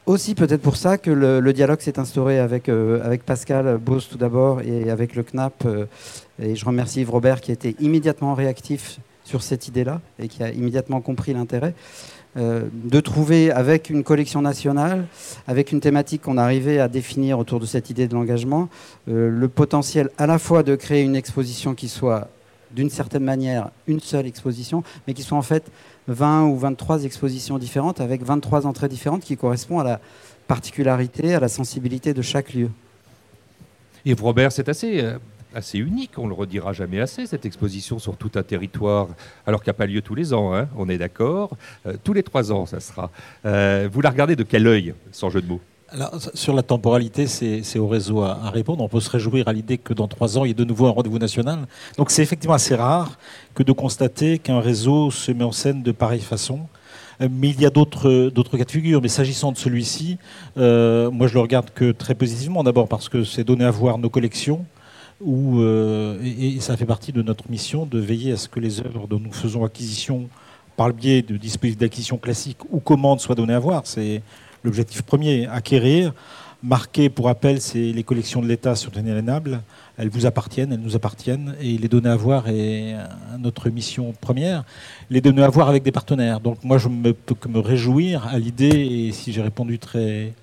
aussi peut-être pour ça que le, dialogue s'est instauré avec, avec Pascal Bose tout d'abord et avec le CNAP. et je remercie Yves Robert qui a été immédiatement réactif sur cette idée-là et qui a immédiatement compris l'intérêt. Euh, de trouver avec une collection nationale, avec une thématique qu'on arrivait à définir autour de cette idée de l'engagement, euh, le potentiel à la fois de créer une exposition qui soit d'une certaine manière une seule exposition, mais qui soit en fait 20 ou 23 expositions différentes avec 23 entrées différentes qui correspondent à la particularité, à la sensibilité de chaque lieu. Yves Robert, c'est assez euh, assez unique, on le redira jamais assez, cette exposition sur tout un territoire, alors qu'il n'y a pas lieu tous les ans, hein, on est d'accord. Euh, tous les trois ans, ça sera. Euh, vous la regardez de quel œil, sans jeu de mots? Sur la temporalité, c'est au réseau à, répondre. On peut se réjouir à l'idée que dans trois ans, il y ait de nouveau un rendez-vous national. Donc c'est effectivement assez rare que de constater qu'un réseau se met en scène de pareille façon. Euh, mais il y a d'autres cas de figure. Mais s'agissant de celui-ci, moi je le regarde que très positivement. D'abord parce que c'est donner à voir nos collections, euh, et, ça fait partie de notre mission de veiller à ce que les œuvres dont nous faisons acquisition par le biais de dispositifs d'acquisition classiques ou commandes soient données à voir. C'est l'objectif premier, acquérir. Marquer, pour rappel, c'est les collections de l'État sont inaliénables. Elles vous appartiennent, elles nous appartiennent, et les donner à voir est notre mission première. Les donner à voir avec des partenaires. Donc moi, je ne peux que me réjouir à l'idée, et si j'ai répondu très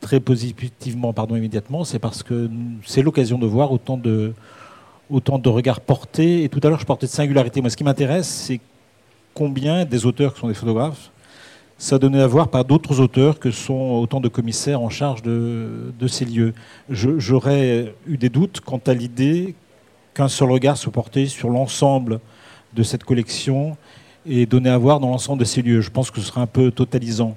très positivement pardon, immédiatement, c'est parce que c'est l'occasion de voir autant de, autant de regards portés. Et tout à l'heure, je portais de singularité. Moi, ce qui m'intéresse, c'est combien des auteurs qui sont des photographes, ça donnait à voir par d'autres auteurs que sont autant de commissaires en charge de, de ces lieux. J'aurais eu des doutes quant à l'idée qu'un seul regard soit porté sur l'ensemble de cette collection et donné à voir dans l'ensemble de ces lieux. Je pense que ce serait un peu totalisant.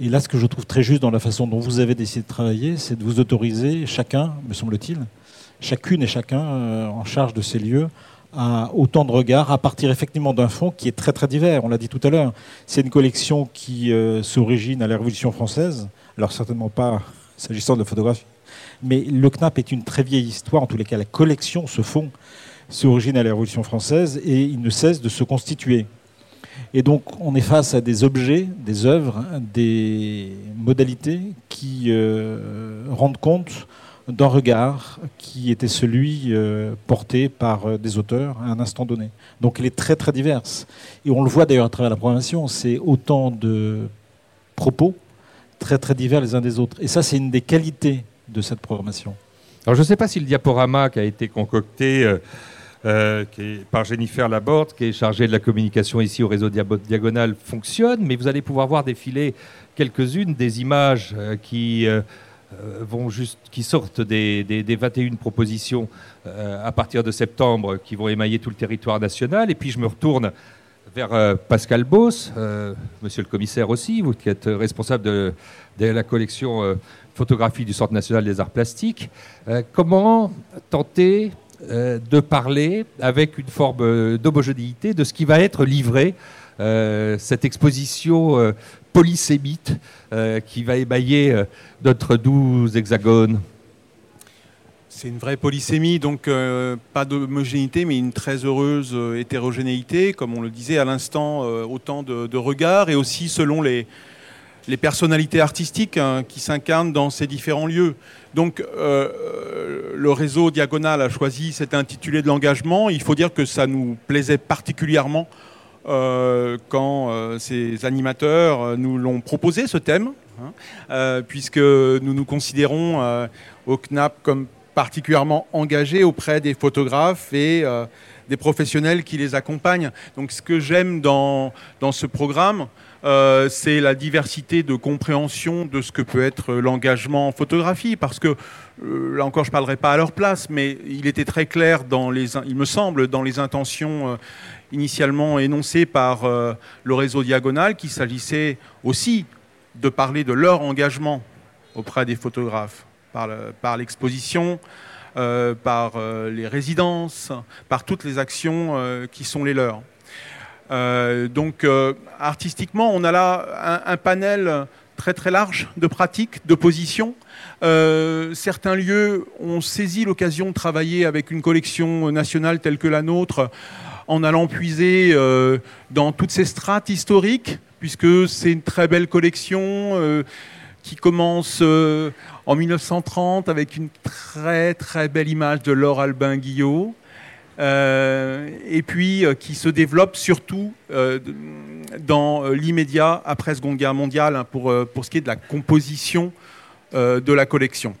Et là, ce que je trouve très juste dans la façon dont vous avez décidé de travailler, c'est de vous autoriser, chacun, me semble-t-il, chacune et chacun euh, en charge de ces lieux, à autant de regards, à partir effectivement d'un fond qui est très très divers. On l'a dit tout à l'heure. C'est une collection qui euh, s'origine à la Révolution française, alors certainement pas s'agissant de photographie, mais le CNAP est une très vieille histoire, en tous les cas la collection, ce fond, s'origine à la Révolution française et il ne cesse de se constituer. Et donc, on est face à des objets, des œuvres, des modalités qui rendent compte d'un regard qui était celui porté par des auteurs à un instant donné. Donc, elle est très très diverse. Et on le voit d'ailleurs à travers la programmation, c'est autant de propos très très divers les uns des autres. Et ça, c'est une des qualités de cette programmation. Alors je ne sais pas si le diaporama qui a été concocté euh, euh, par Jennifer Laborde, qui est chargée de la communication ici au réseau Diagonal, fonctionne, mais vous allez pouvoir voir défiler quelques-unes des images euh, qui, vont juste, qui sortent des, des 21 propositions à partir de septembre qui vont émailler tout le territoire national. Et puis je me retourne vers euh, Pascal Boss, euh, monsieur le commissaire aussi, vous qui êtes responsable de, la collection euh, photographie du Centre national des arts plastiques. comment tenter de parler avec une forme d'homogénéité de ce qui va être livré, cette exposition polysémite qui va émailler notre douze hexagones c'est une vraie polysémie, donc euh, pas d'homogénéité, mais une très heureuse euh, hétérogénéité, comme on le disait à l'instant, euh, autant de, regards, et aussi selon les, les personnalités artistiques hein, qui s'incarnent dans ces différents lieux. Donc le réseau Diagonal a choisi cet intitulé de l'engagement. Il faut dire que ça nous plaisait particulièrement quand ces animateurs nous l'ont proposé, ce thème, hein, puisque nous nous considérons au CNAP comme particulièrement engagés auprès des photographes et euh, des professionnels qui les accompagnent. Donc ce que j'aime dans, dans ce programme, euh, c'est la diversité de compréhension de ce que peut être l'engagement en photographie, parce que euh, là encore, je ne parlerai pas à leur place, mais il était très clair, il me semble, dans les intentions initialement énoncées par le réseau Diagonal, qu'il s'agissait aussi de parler de leur engagement auprès des photographes par l'exposition, euh, par euh, les résidences, par toutes les actions euh, qui sont les leurs. Donc artistiquement, on a là un, panel très très large de pratiques, de positions. certains lieux ont saisi l'occasion de travailler avec une collection nationale telle que la nôtre en allant puiser dans toutes ces strates historiques, puisque c'est une très belle collection qui commence euh, en 1930 avec une très très belle image de Laure Albin Guillot. Euh, et puis euh, qui se développe surtout dans l'immédiat après Seconde Guerre mondiale hein, pour, pour ce qui est de la composition de la collection.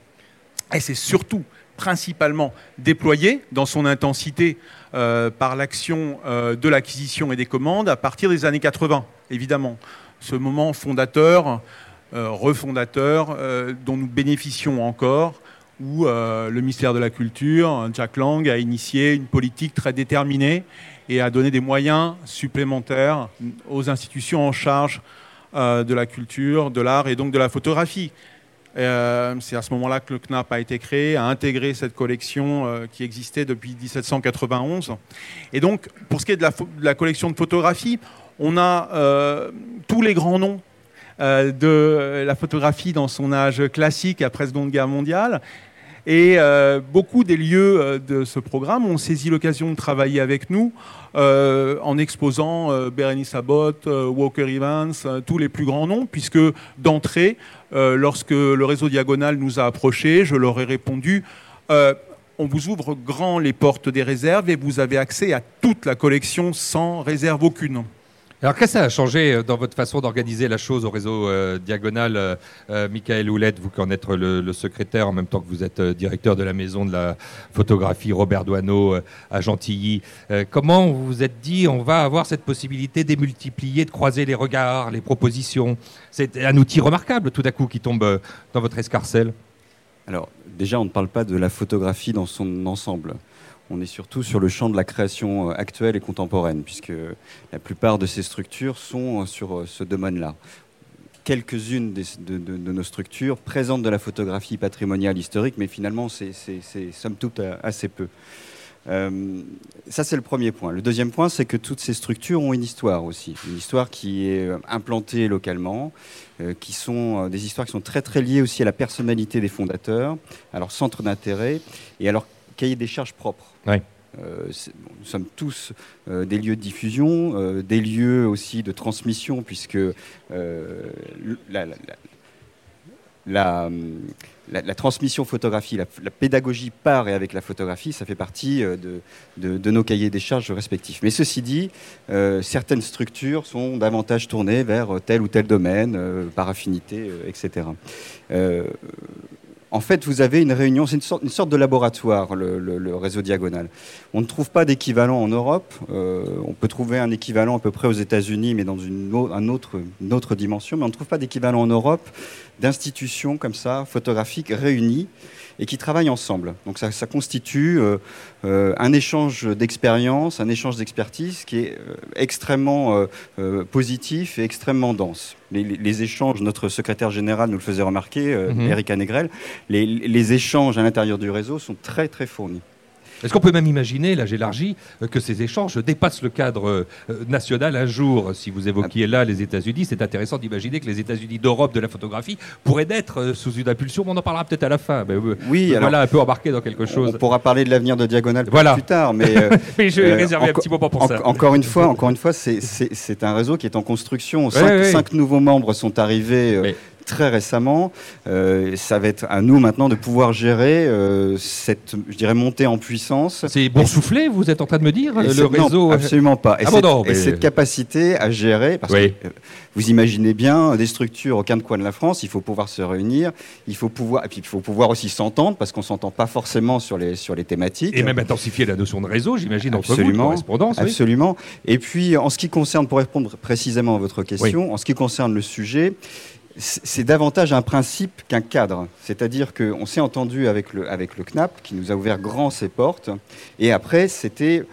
Et c'est surtout principalement déployé dans son intensité par l'action de l'acquisition et des commandes à partir des années 80, évidemment. Ce moment fondateur euh, refondateur euh, dont nous bénéficions encore, où euh, le ministère de la Culture, Jack Lang, a initié une politique très déterminée et a donné des moyens supplémentaires aux institutions en charge de la culture, de l'art et donc de la photographie. c'est à ce moment-là que le CNAP a été créé, a intégré cette collection qui existait depuis 1791. Et donc, pour ce qui est de la, de la collection de photographie, on a tous les grands noms euh, de la photographie dans son âge classique après Seconde Guerre mondiale. Et euh, beaucoup des lieux euh, de ce programme ont saisi l'occasion de travailler avec nous en exposant Berenice Abbott, Walker Evans, tous les plus grands noms, puisque d'entrée, lorsque le réseau Diagonal nous a approchés, je leur ai répondu on vous ouvre grand les portes des réserves et vous avez accès à toute la collection sans réserve aucune. Alors qu'est-ce que ça a changé euh, dans votre façon d'organiser la chose au réseau euh, Diagonal euh, Michael Houlette, vous qui en êtes le, secrétaire en même temps que vous êtes directeur de la maison de la photographie Robert Doineau à Gentilly. comment vous vous êtes dit on va avoir cette possibilité démultiplier, de croiser les regards, les propositions? C'est un outil remarquable tout à coup qui tombe dans votre escarcelle. Alors déjà on ne parle pas de la photographie dans son ensemble on est surtout sur le champ de la création euh, actuelle et contemporaine, puisque la plupart de ces structures sont euh, sur euh, ce domaine-là. Quelques-unes de, nos structures présentent de la photographie patrimoniale historique, mais finalement, c'est somme toute assez peu. ça, c'est le premier point. Le deuxième point, c'est que toutes ces structures ont une histoire aussi. Une histoire qui est implantée localement, qui sont des histoires qui sont très, très liées aussi à la personnalité des fondateurs, à leur centre d'intérêt et à leur cahier des charges propres. nous sommes tous des lieux de diffusion, des lieux aussi de transmission, puisque la, la, la, transmission photographie, la, pédagogie par et avec la photographie, ça fait partie euh, de, nos cahiers des charges respectifs. Mais ceci dit, euh, certaines structures sont davantage tournées vers tel ou tel domaine, euh, par affinité, etc en fait, vous avez une réunion, c'est une sorte, de laboratoire, le, réseau diagonal. On ne trouve pas d'équivalent en Europe. Euh, on peut trouver un équivalent à peu près aux États-Unis, mais dans une, autre, une, autre, dimension. Mais on ne trouve pas d'équivalent en Europe d'institutions comme ça, photographiques, réunies et qui travaillent ensemble. Donc ça, constitue euh, euh, un échange d'expérience, un échange d'expertise qui est euh, extrêmement positif et extrêmement dense. Les, échanges, notre secrétaire général nous le faisait remarquer, mhm. Eric Anegrel, les échanges à l'intérieur du réseau sont très très fournis. Est-ce qu'on peut même imaginer, là j'élargis, euh, que ces échanges dépassent le cadre euh, national un jour? Si vous évoquiez là les États-Unis, c'est intéressant d'imaginer que les États-Unis d'Europe de la photographie pourraient être euh, sous une impulsion, mais on en parlera peut-être à la fin. Mais, oui, voilà, un peu embarqué dans quelque chose. On pourra parler de l'avenir de Diagonal plus tard, mais, *laughs* je vais réserver un petit moment pour ça. Encore une fois, *laughs* encore une fois, c'est un réseau qui est en construction. Cinq, nouveaux membres sont arrivés très récemment. Euh, ça va être à nous maintenant de pouvoir gérer euh, cette, je dirais, montée en puissance. C'est boursouflé, vous êtes en train de me dire, le réseau non, Absolument pas. Et, ah cette, et cette, capacité à gérer, parce que euh, vous imaginez bien des structures au de coin de la France, il faut pouvoir se réunir, il faut pouvoir, et puis il faut pouvoir aussi s'entendre, parce qu'on s'entend pas forcément sur les, sur les thématiques. Et même intensifier la notion de réseau, j'imagine, entre vous, correspondance. Absolument. Et puis, en ce qui concerne, pour répondre précisément à votre question, en ce qui concerne le sujet, c'est davantage un principe qu'un cadre. C'est-à-dire qu'on s'est entendu avec le, avec le CNAP, qui nous a ouvert grand ses portes, et après, c'était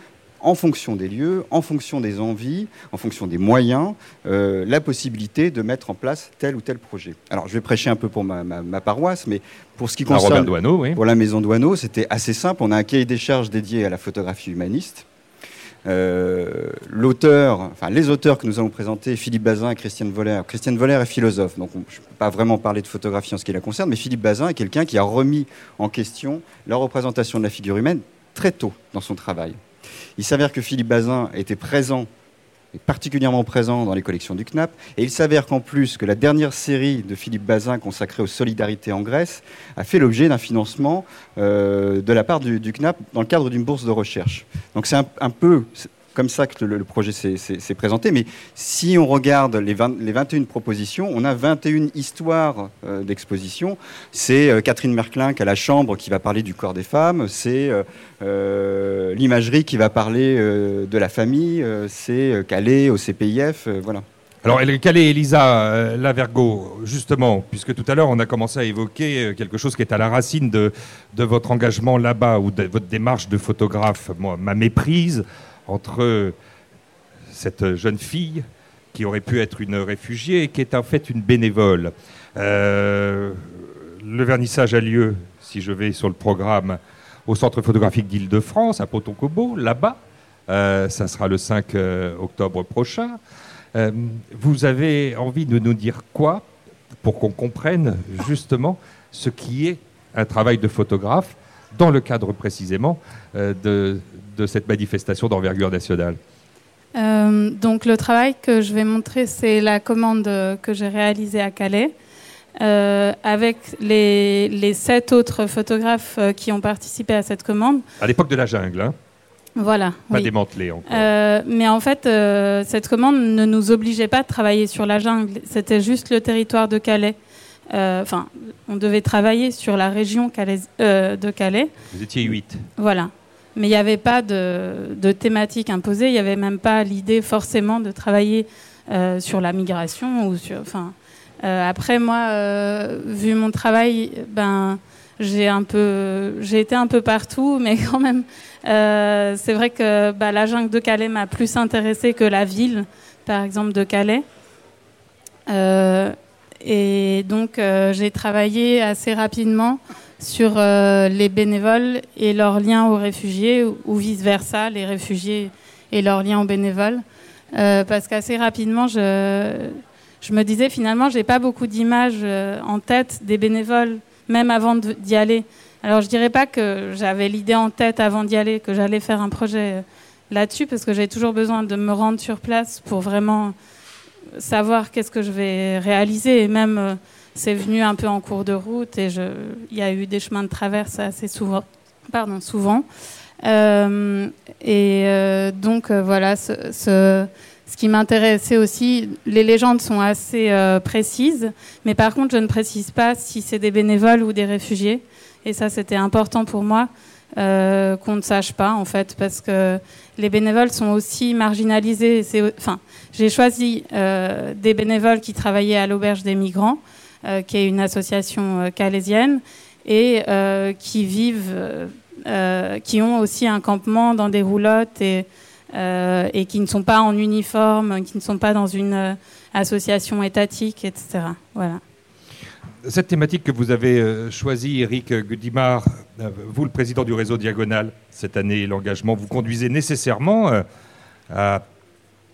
en fonction des lieux, en fonction des envies, en fonction des moyens, euh, la possibilité de mettre en place tel ou tel projet. Alors, je vais prêcher un peu pour ma, paroisse, mais pour ce qui concerne pour la maison Douaneau, c'était assez simple. On a un cahier des charges dédié à la photographie humaniste. Euh, l'auteur, enfin les auteurs que nous avons présentés, Philippe Bazin et Christiane Voller. Christiane Voller est philosophe, donc je ne peux pas vraiment parler de photographie en ce qui la concerne, mais Philippe Bazin est quelqu'un qui a remis en question la représentation de la figure humaine très tôt dans son travail. Il s'avère que Philippe Bazin était présent particulièrement présent dans les collections du CNAP. Et il s'avère qu'en plus que la dernière série de Philippe Bazin consacrée aux solidarités en Grèce a fait l'objet d'un financement euh, de la part du, CNAP dans le cadre d'une bourse de recherche. Donc c'est un, peu comme ça que le, projet s'est présenté. Mais si on regarde les, 21 propositions, on a 21 histoires euh, d'exposition. C'est euh, Catherine Merklin à la Chambre qui va parler du corps des femmes. C'est euh, l'imagerie qui va parler de la famille. c'est Calais au CPIF. voilà. Alors, Calais Elisa Lavergo, justement, puisque tout à l'heure on a commencé à évoquer quelque chose qui est à la racine de, de votre engagement là-bas ou de votre démarche de photographe, moi, ma méprise entre cette jeune fille qui aurait pu être une réfugiée et qui est en fait une bénévole. Euh, le vernissage a lieu, si je vais sur le programme, au Centre photographique d'Île-de-France, à Potoncobo, là-bas. Euh, ça sera le 5 euh, octobre prochain. vous avez envie de nous dire quoi pour qu'on comprenne justement ce qui est un travail de photographe dans le cadre précisément de, de cette manifestation d'envergure nationale euh, donc le travail que je vais montrer, c'est la commande que j'ai réalisée à Calais, euh, avec les, sept autres photographes euh, qui ont participé à cette commande. À l'époque de la jungle, hein Voilà. Pas démantelé encore. mais en fait, cette commande ne nous obligeait pas de travailler sur la jungle. C'était juste le territoire de Calais. Enfin, on devait travailler sur la région de Calais. Vous étiez huit. Voilà mais il n'y avait pas de, thématique imposée, il n'y avait même pas l'idée forcément de travailler euh, sur la migration. Ou sur, enfin, euh, après, moi, euh, vu mon travail, ben, j'ai un peu, j'ai été un peu partout, *laughs* mais quand même, c'est vrai que bah, la jungle de Calais m'a plus intéressée que la ville, par exemple, de Calais. Et donc, j'ai travaillé assez rapidement sur euh, les bénévoles et leur lien aux réfugiés ou, vice-versa, les réfugiés et leur lien aux bénévoles. Euh, parce qu'assez rapidement, je, me disais finalement, j'ai pas beaucoup d'images euh, en tête des bénévoles, même avant d'y aller. Alors je dirais pas que j'avais l'idée en tête avant d'y aller que j'allais faire un projet là-dessus parce que j'ai toujours besoin de me rendre sur place pour vraiment savoir qu'est-ce que je vais réaliser et même euh, c'est venu un peu en cours de route et il y a eu des chemins de traverse assez souvent. Pardon, souvent. Euh, et euh, donc voilà, ce, ce, ce qui m'intéressait aussi, les légendes sont assez précises, mais par contre je ne précise pas si c'est des bénévoles ou des réfugiés. Et ça c'était important pour moi qu'on ne sache pas en fait, parce que les bénévoles sont aussi marginalisés. Enfin, j'ai choisi euh, des bénévoles qui travaillaient à l'auberge des migrants, euh, qui est une association calaisienne, et qui vivent, qui ont aussi un campement dans des roulottes et, et qui ne sont pas en uniforme, qui ne sont pas dans une association étatique, etc. Voilà cette thématique que vous avez euh, choisie, Eric Gudimar, euh, vous, le président du réseau Diagonal, cette année, l'engagement, vous conduisez nécessairement euh, à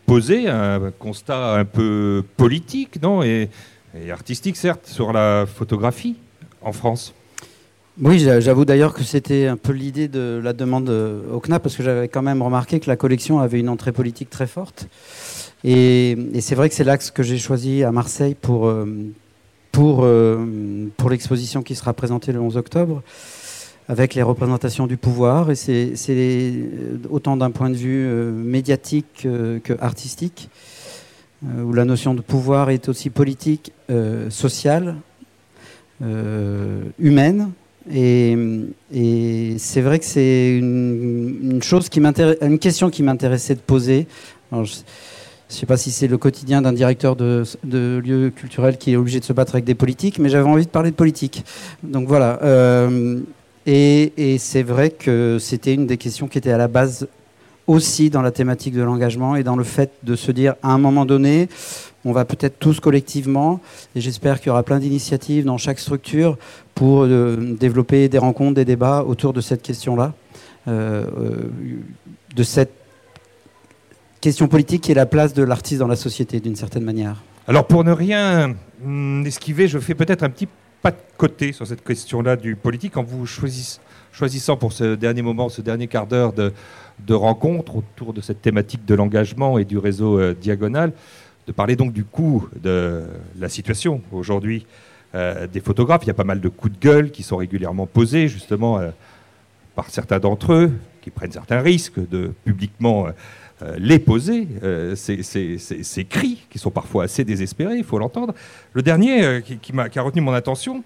poser un constat un peu politique, non et, artistique, certes, sur la photographie en France. Oui, j'avoue d'ailleurs que c'était un peu l'idée de la demande au CNAP, parce que j'avais quand même remarqué que la collection avait une entrée politique très forte. Et, c'est vrai que c'est l'axe que j'ai choisi à Marseille pour, pour, euh, pour l'exposition qui sera présentée le 11 octobre, avec les représentations du pouvoir. Et c'est euh, autant d'un point de vue euh, médiatique que artistique, où la notion de pouvoir est aussi politique, sociale, humaine. Et, et c'est vrai que c'est une, chose qui une question qui m'intéressait de poser. Ne sais pas si c'est le quotidien d'un directeur de, de, lieu culturel qui est obligé de se battre avec des politiques, mais j'avais envie de parler de politique. Donc voilà. Euh, et, c'est vrai que c'était une des questions qui était à la base aussi dans la thématique de l'engagement et dans le fait de se dire à un moment donné, on va peut-être tous collectivement, et j'espère qu'il y aura plein d'initiatives dans chaque structure pour euh, développer des rencontres, des débats autour de cette question-là, euh de cette question politique qui est la place de l'artiste dans la société, d'une certaine manière. Alors, pour ne rien hum, esquiver, je fais peut-être un petit pas de côté sur cette question-là du politique en vous choisissant pour ce dernier moment, ce dernier quart d'heure de, rencontre autour de cette thématique de l'engagement et du réseau euh, diagonal, de parler donc du coût de la situation aujourd'hui euh, des photographes. Il y a pas mal de coups de gueule qui sont régulièrement posés justement euh, par certains d'entre eux qui prennent certains risques de publiquement les poser, euh, ces, cris qui sont parfois assez désespérés, il faut l'entendre. Le dernier euh, qui, qui, a, retenu mon attention,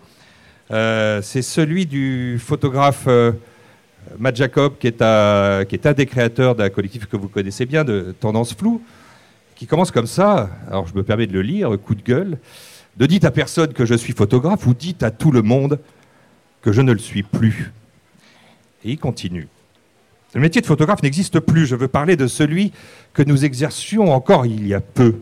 c'est celui du photographe Matt Jacob, qui est, qui est, un des créateurs d'un collectif que vous connaissez bien, de Tendance Floue, qui commence comme ça, alors je me permets de le lire, coup de gueule, de dites à personne que je suis photographe ou dites à tout le monde que je ne le suis plus. Et il continue. Le métier de photographe n'existe plus. Je veux parler de celui que nous exercions encore il y a peu.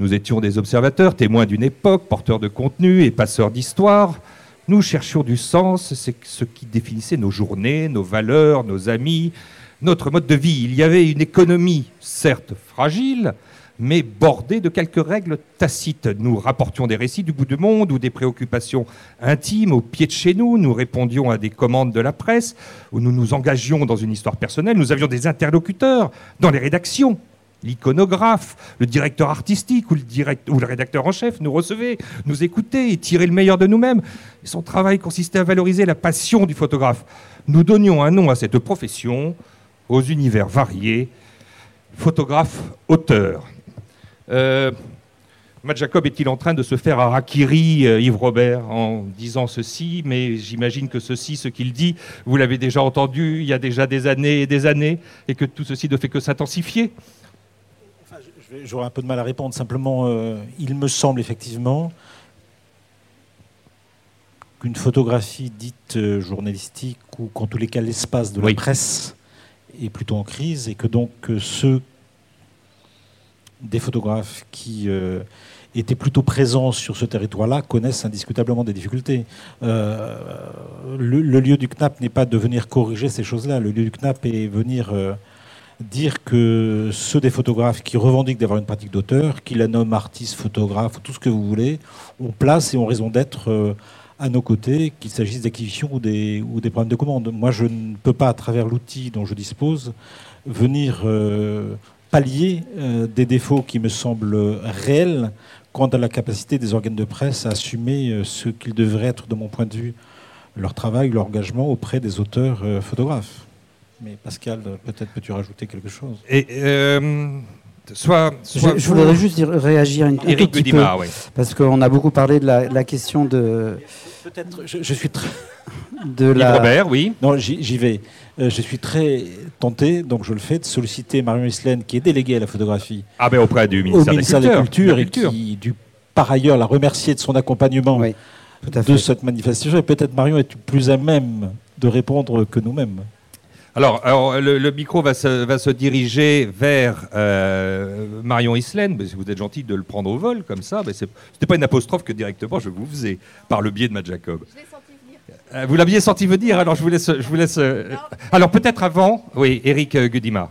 Nous étions des observateurs, témoins d'une époque, porteurs de contenu et passeurs d'histoire. Nous cherchions du sens, c'est ce qui définissait nos journées, nos valeurs, nos amis, notre mode de vie. Il y avait une économie, certes fragile, mais bordé de quelques règles tacites. Nous rapportions des récits du bout du monde ou des préoccupations intimes au pied de chez nous. Nous répondions à des commandes de la presse ou nous nous engagions dans une histoire personnelle. Nous avions des interlocuteurs dans les rédactions. L'iconographe, le directeur artistique ou le, ou le rédacteur en chef nous recevait, nous écoutait et tirait le meilleur de nous-mêmes. Son travail consistait à valoriser la passion du photographe. Nous donnions un nom à cette profession, aux univers variés, photographe-auteur. Euh, Matt Jacob est-il en train de se faire harakiri, euh, Yves Robert, en disant ceci Mais j'imagine que ceci, ce qu'il dit, vous l'avez déjà entendu il y a déjà des années et des années, et que tout ceci ne fait que s'intensifier J'aurais un peu de mal à répondre. Simplement, euh, il me semble effectivement qu'une photographie dite journalistique, ou qu'en tous les cas l'espace de la presse, est plutôt en crise, et que donc ceux des photographes qui euh, étaient plutôt présents sur ce territoire-là connaissent indiscutablement des difficultés. Euh, le, lieu du CNAP n'est pas de venir corriger ces choses-là. Le lieu du CNAP est venir euh, dire que ceux des photographes qui revendiquent d'avoir une pratique d'auteur, qui la nomment artiste, photographe, tout ce que vous voulez, ont place et ont raison d'être à nos côtés, qu'il s'agisse d'acquisition ou des, ou des problèmes de commande. Moi, je ne peux pas, à travers l'outil dont je dispose, venir pallier euh, des défauts qui me semblent réels quant à la capacité des organes de presse à assumer euh, ce qu'ils devraient être, de mon point de vue, leur travail, leur engagement auprès des auteurs photographes. Mais Pascal, peut-être peux-tu rajouter quelque chose? Et, Soit, Je, voudrais juste réagir une, un tout petit peu, parce qu'on a beaucoup parlé de la, question de. Peut-être, je, suis très. De la... Robert, oui. Non, j'y vais. Euh, je suis très tenté, donc je le fais, de solliciter Marion Islaine, qui est déléguée à la photographie. Ah ben auprès du ministère, de, la Culture, et qui, du, par ailleurs, la remercier de son accompagnement de cette manifestation. Et peut-être Marion est plus à même de répondre que nous-mêmes? Alors, le, micro va se, diriger vers euh, Marion Islaine. vous êtes gentil de le prendre au vol comme ça. Ce n'était pas une apostrophe que directement je vous faisais par le biais de Matt Jacob. Je l'ai senti venir. Euh, vous l'aviez senti venir, alors je vous laisse. Je vous laisse euh, alors peut-être avant, oui, Eric Gudima.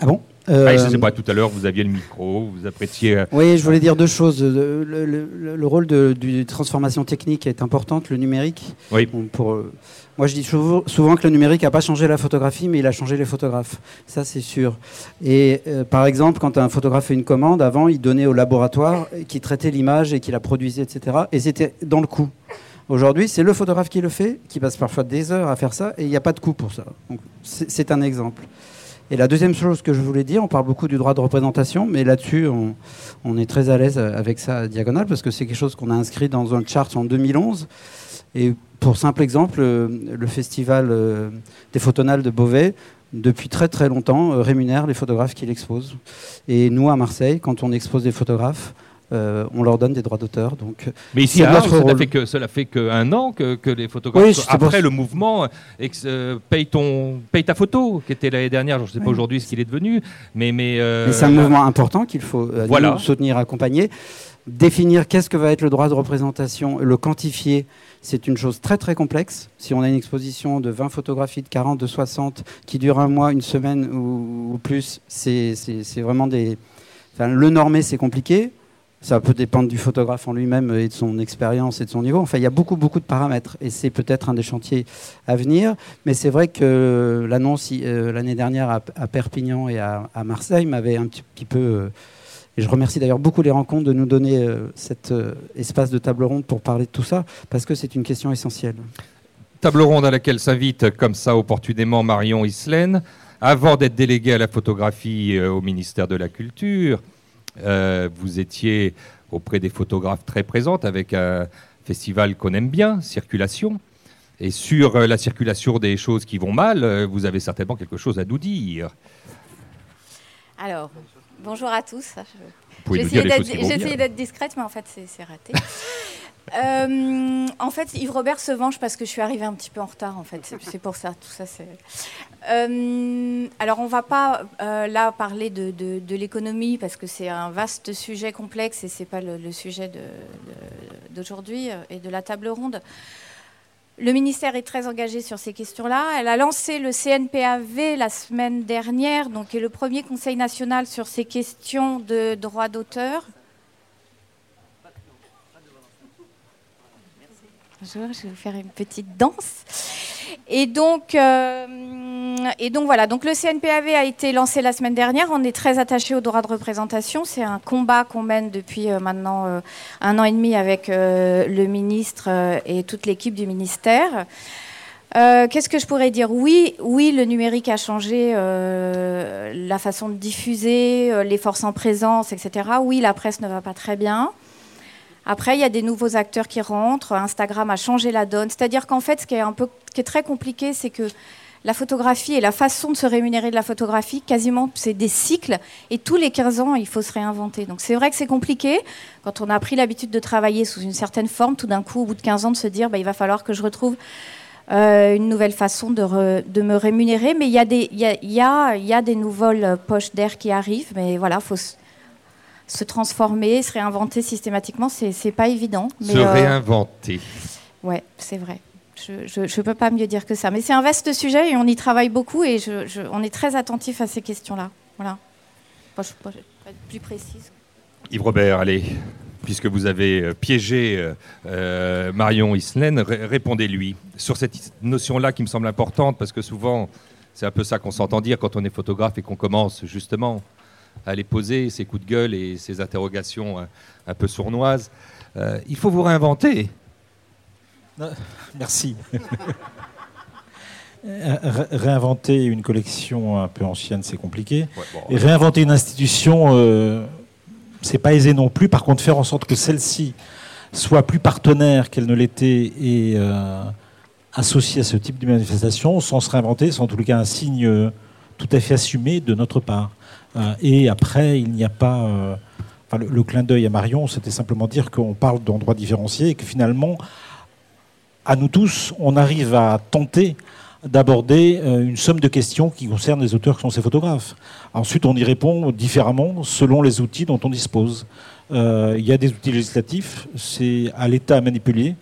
Ah bon ah, je ne sais pas, tout à l'heure, vous aviez le micro, vous appréciez. Oui, je voulais dire deux choses. Le, rôle de, de, transformation technique est important, le numérique. Oui. Pour, moi, je dis souvent que le numérique n'a pas changé la photographie, mais il a changé les photographes. Ça, c'est sûr. Et euh, par exemple, quand un photographe fait une commande, avant, il donnait au laboratoire qui traitait l'image et qui la produisait, etc. Et c'était dans le coût. Aujourd'hui, c'est le photographe qui le fait, qui passe parfois des heures à faire ça, et il n'y a pas de coût pour ça. C'est un exemple. Et la deuxième chose que je voulais dire, on parle beaucoup du droit de représentation, mais là-dessus, on, est très à l'aise avec ça à Diagonale, parce que c'est quelque chose qu'on a inscrit dans un chart en 2011. Et pour simple exemple, euh, le festival euh, des photonales de Beauvais, depuis très très longtemps, euh, rémunère les photographes qu'il expose. Et nous, à Marseille, quand on expose des photographes, on leur donne des droits d'auteur. Donc, Mais ici, à ça, fait que, cela fait qu'un an que, les photographes, après le mouvement, paye, ton, paye ta photo, qui était l'année dernière, je ne sais pas aujourd'hui ce qu'il est devenu. Mais, mais, c'est un mouvement important qu'il faut soutenir, accompagner. Définir qu'est-ce que va être le droit de représentation, le quantifier, c'est une chose très très complexe. Si on a une exposition de 20 photographies, de 40, de 60, qui dure un mois, une semaine ou, plus, c'est vraiment des... Enfin, le normer, c'est compliqué. Ça peut dépendre du photographe en lui-même et de son expérience et de son niveau. Enfin, il y a beaucoup, beaucoup de paramètres. Et c'est peut-être un des chantiers à venir. Mais c'est vrai que l'annonce euh, l'année dernière à, Perpignan et à, Marseille m'avait un petit, peu... Euh, et je remercie d'ailleurs beaucoup les rencontres de nous donner euh, cet espace de table ronde pour parler de tout ça, parce que c'est une question essentielle. Table ronde à laquelle s'invite comme ça opportunément Marion Islaine. Avant d'être déléguée à la photographie au ministère de la Culture, vous étiez auprès des photographes très présentes avec un festival qu'on aime bien, Circulation. Et sur la circulation des choses qui vont mal, vous avez certainement quelque chose à nous dire. Alors, Bonjour à tous. J'ai essayé d'être discrète, mais en fait, c'est raté. *laughs* Euh, en fait, Yves Robert se venge parce que je suis arrivée un petit peu en retard. En fait, c'est pour ça. Tout ça. Euh, alors, on va pas euh, là parler de, l'économie parce que c'est un vaste sujet complexe et c'est pas le, sujet d'aujourd'hui et de la table ronde. Le ministère est très engagé sur ces questions-là. Elle a lancé le CNPAV la semaine dernière, donc est le premier conseil national sur ces questions de droit d'auteur. Je vais vous faire une petite danse. Et donc, euh, voilà, donc le CNPAV a été lancé la semaine dernière. On est très attaché au droit de représentation. C'est un combat qu'on mène depuis euh, maintenant euh, un an et demi avec le ministre et toute l'équipe du ministère. Qu'est-ce que je pourrais dire? Oui, oui, le numérique a changé la façon de diffuser, les forces en présence, etc. Oui, la presse ne va pas très bien. Après, il y a des nouveaux acteurs qui rentrent. Instagram a changé la donne. C'est-à-dire qu'en fait, ce qui est très compliqué, c'est que la photographie et la façon de se rémunérer de la photographie, quasiment, c'est des cycles. Et tous les 15 ans, il faut se réinventer. Donc c'est vrai que c'est compliqué. Quand on a pris l'habitude de travailler sous une certaine forme, tout d'un coup, au bout de 15 ans, de se dire, bah, il va falloir que je retrouve euh, une nouvelle façon de, me rémunérer. Mais il y, a des, nouvelles poches d'air qui arrivent. Mais voilà, il faut transformer, se réinventer systématiquement, c'est pas évident. se euh, réinventer. Ouais, c'est vrai. Je ne peux pas mieux dire que ça. Mais c'est un vaste sujet et on y travaille beaucoup et je, on est très attentif à ces questions-là. Voilà. je ne pas être plus précise. Yves Robert, allez, puisque vous avez piégé Marion Islen, répondez-lui sur cette notion-là qui me semble importante, parce que souvent, c'est un peu ça qu'on s'entend dire quand on est photographe et qu'on commence justement à aller poser ses coups de gueule et ses interrogations un, peu sournoises. il faut vous réinventer. Merci. réinventer une collection un peu ancienne, c'est compliqué. et réinventer une institution, euh, c'est pas aisé non plus. Par contre, faire en sorte que celle-ci soit plus partenaire qu'elle ne l'était et euh, associée à ce type de manifestation, sans se réinventer, c'est en tout cas un signe euh, tout à fait assumé de notre part. Euh, et après, il n'y a pas. le, le, clin d'œil à Marion, c'était simplement dire qu'on parle d'endroits différenciés et que finalement, à nous tous, on arrive à tenter d'aborder euh, une somme de questions qui concernent les auteurs qui sont ces photographes. Ensuite, on y répond différemment selon les outils dont on dispose. Euh, il y a des outils législatifs, c'est à l'État à manipuler.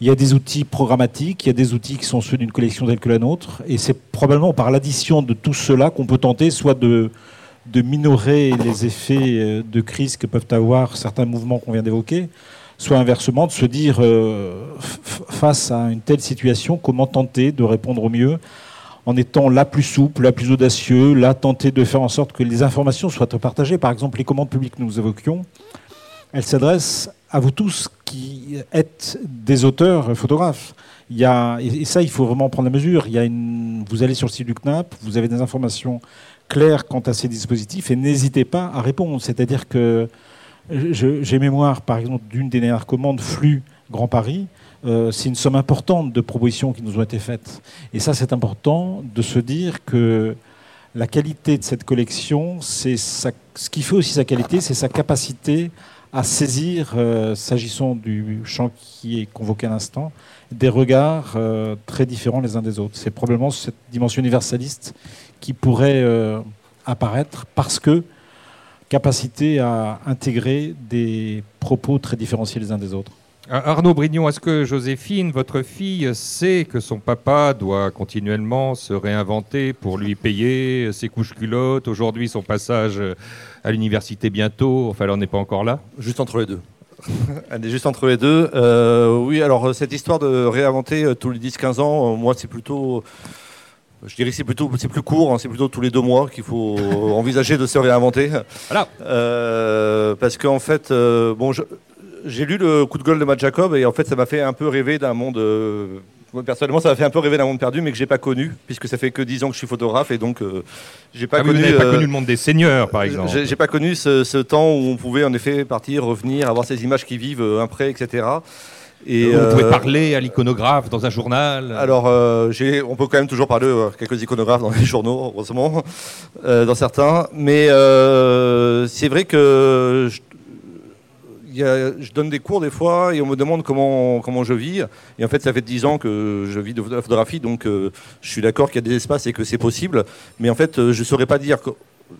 Il y a des outils programmatiques, il y a des outils qui sont ceux d'une collection telle que la nôtre. Et c'est probablement par l'addition de tout cela qu'on peut tenter soit de, de minorer les effets euh, de crise que peuvent avoir certains mouvements qu'on vient d'évoquer, soit inversement de se dire, euh, face à une telle situation, comment tenter de répondre au mieux en étant la plus souple, la plus audacieux, là tenter de faire en sorte que les informations soient partagées. Par exemple, les commandes publiques que nous évoquions, elles s'adressent à vous tous qui êtes des auteurs photographes. Il y a, et ça, il faut vraiment prendre la mesure. Il y a une, vous allez sur le site du CNAP, vous avez des informations claires quant à ces dispositifs et n'hésitez pas à répondre. C'est-à-dire que j'ai mémoire, par exemple, d'une des dernières commandes, Flux Grand Paris. Euh, c'est une somme importante de propositions qui nous ont été faites. Et ça, c'est important de se dire que la qualité de cette collection, c'est ce qui fait aussi sa qualité, c'est sa capacité à saisir, euh, s'agissant du champ qui est convoqué à l'instant, des regards euh, très différents les uns des autres. C'est probablement cette dimension universaliste qui pourrait apparaître parce que capacité à intégrer des propos très différenciés les uns des autres. Arnaud Brignon, est-ce que Joséphine, votre fille, sait que son papa doit continuellement se réinventer pour lui payer ses couches culottes, aujourd'hui son passage à l'université bientôt, enfin elle n'en est pas encore là Juste entre les deux. *laughs* Elle est juste entre les deux. Euh, oui, alors cette histoire de réinventer euh, tous les 10-15 ans, euh, moi c'est plutôt je dirais que c'est plutôt c'est plus court, hein, c'est plutôt tous les deux mois qu'il faut *laughs* envisager de se réinventer. Voilà. Euh, parce qu'en fait, euh, bon, j'ai lu le coup de gueule de Matt Jacob et en fait, ça m'a fait un peu rêver d'un monde. Euh, personnellement, ça m'a fait un peu rêver d'un monde perdu, mais que j'ai pas connu, puisque ça fait que 10 ans que je suis photographe et donc j'ai pas ah, connu. Pas connu le monde des seigneurs, par exemple. J'ai pas connu ce, ce, temps où on pouvait en effet partir, revenir, avoir ces images qui vivent après, etc. Et Vous pouvez euh, parler à l'iconographe dans un journal Alors, euh, on peut quand même toujours parler à euh, quelques iconographes dans *laughs* les journaux, heureusement, dans certains. Mais c'est vrai que je, je, donne des cours des fois et on me demande comment, comment je vis. Et en fait, ça fait 10 ans que je vis de la photographie, donc je suis d'accord qu'il y a des espaces et que c'est possible. Mais en fait, je ne saurais pas dire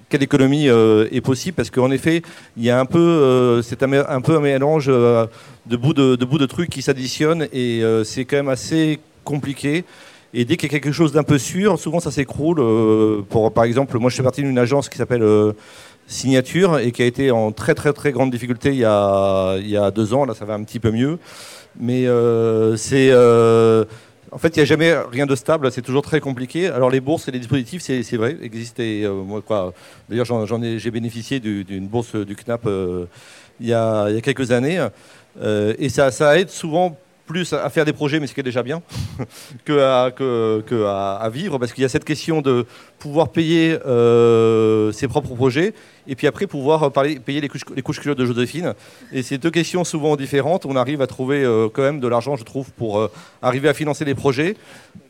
quelle économie euh, est possible parce qu'en effet il y a un peu euh, c'est un, peu un mélange euh, de bouts de, de, de trucs qui s'additionnent et c'est quand même assez compliqué et dès qu'il y a quelque chose d'un peu sûr souvent ça s'écroule par exemple moi je fais partie d'une agence qui s'appelle Signature et qui a été en très très très grande difficulté il y a, il y a deux ans là ça va un petit peu mieux mais c'est en fait, il n'y a jamais rien de stable, c'est toujours très compliqué. Alors les bourses et les dispositifs, c'est vrai, existent. Euh, quoi. D'ailleurs, j'en ai, j'ai bénéficié d'une bourse du CNAP euh, il, y a, y a, quelques années. Euh, et ça, ça aide souvent plus à faire des projets, mais ce qui est déjà bien, *laughs* que, à, vivre, parce qu'il y a cette question de pouvoir payer euh, ses propres projets, et puis après pouvoir payer les couches, les couches culottes de Joséphine. Et ces deux questions souvent différentes, on arrive à trouver euh, quand même de l'argent, je trouve, pour euh, arriver à financer les projets.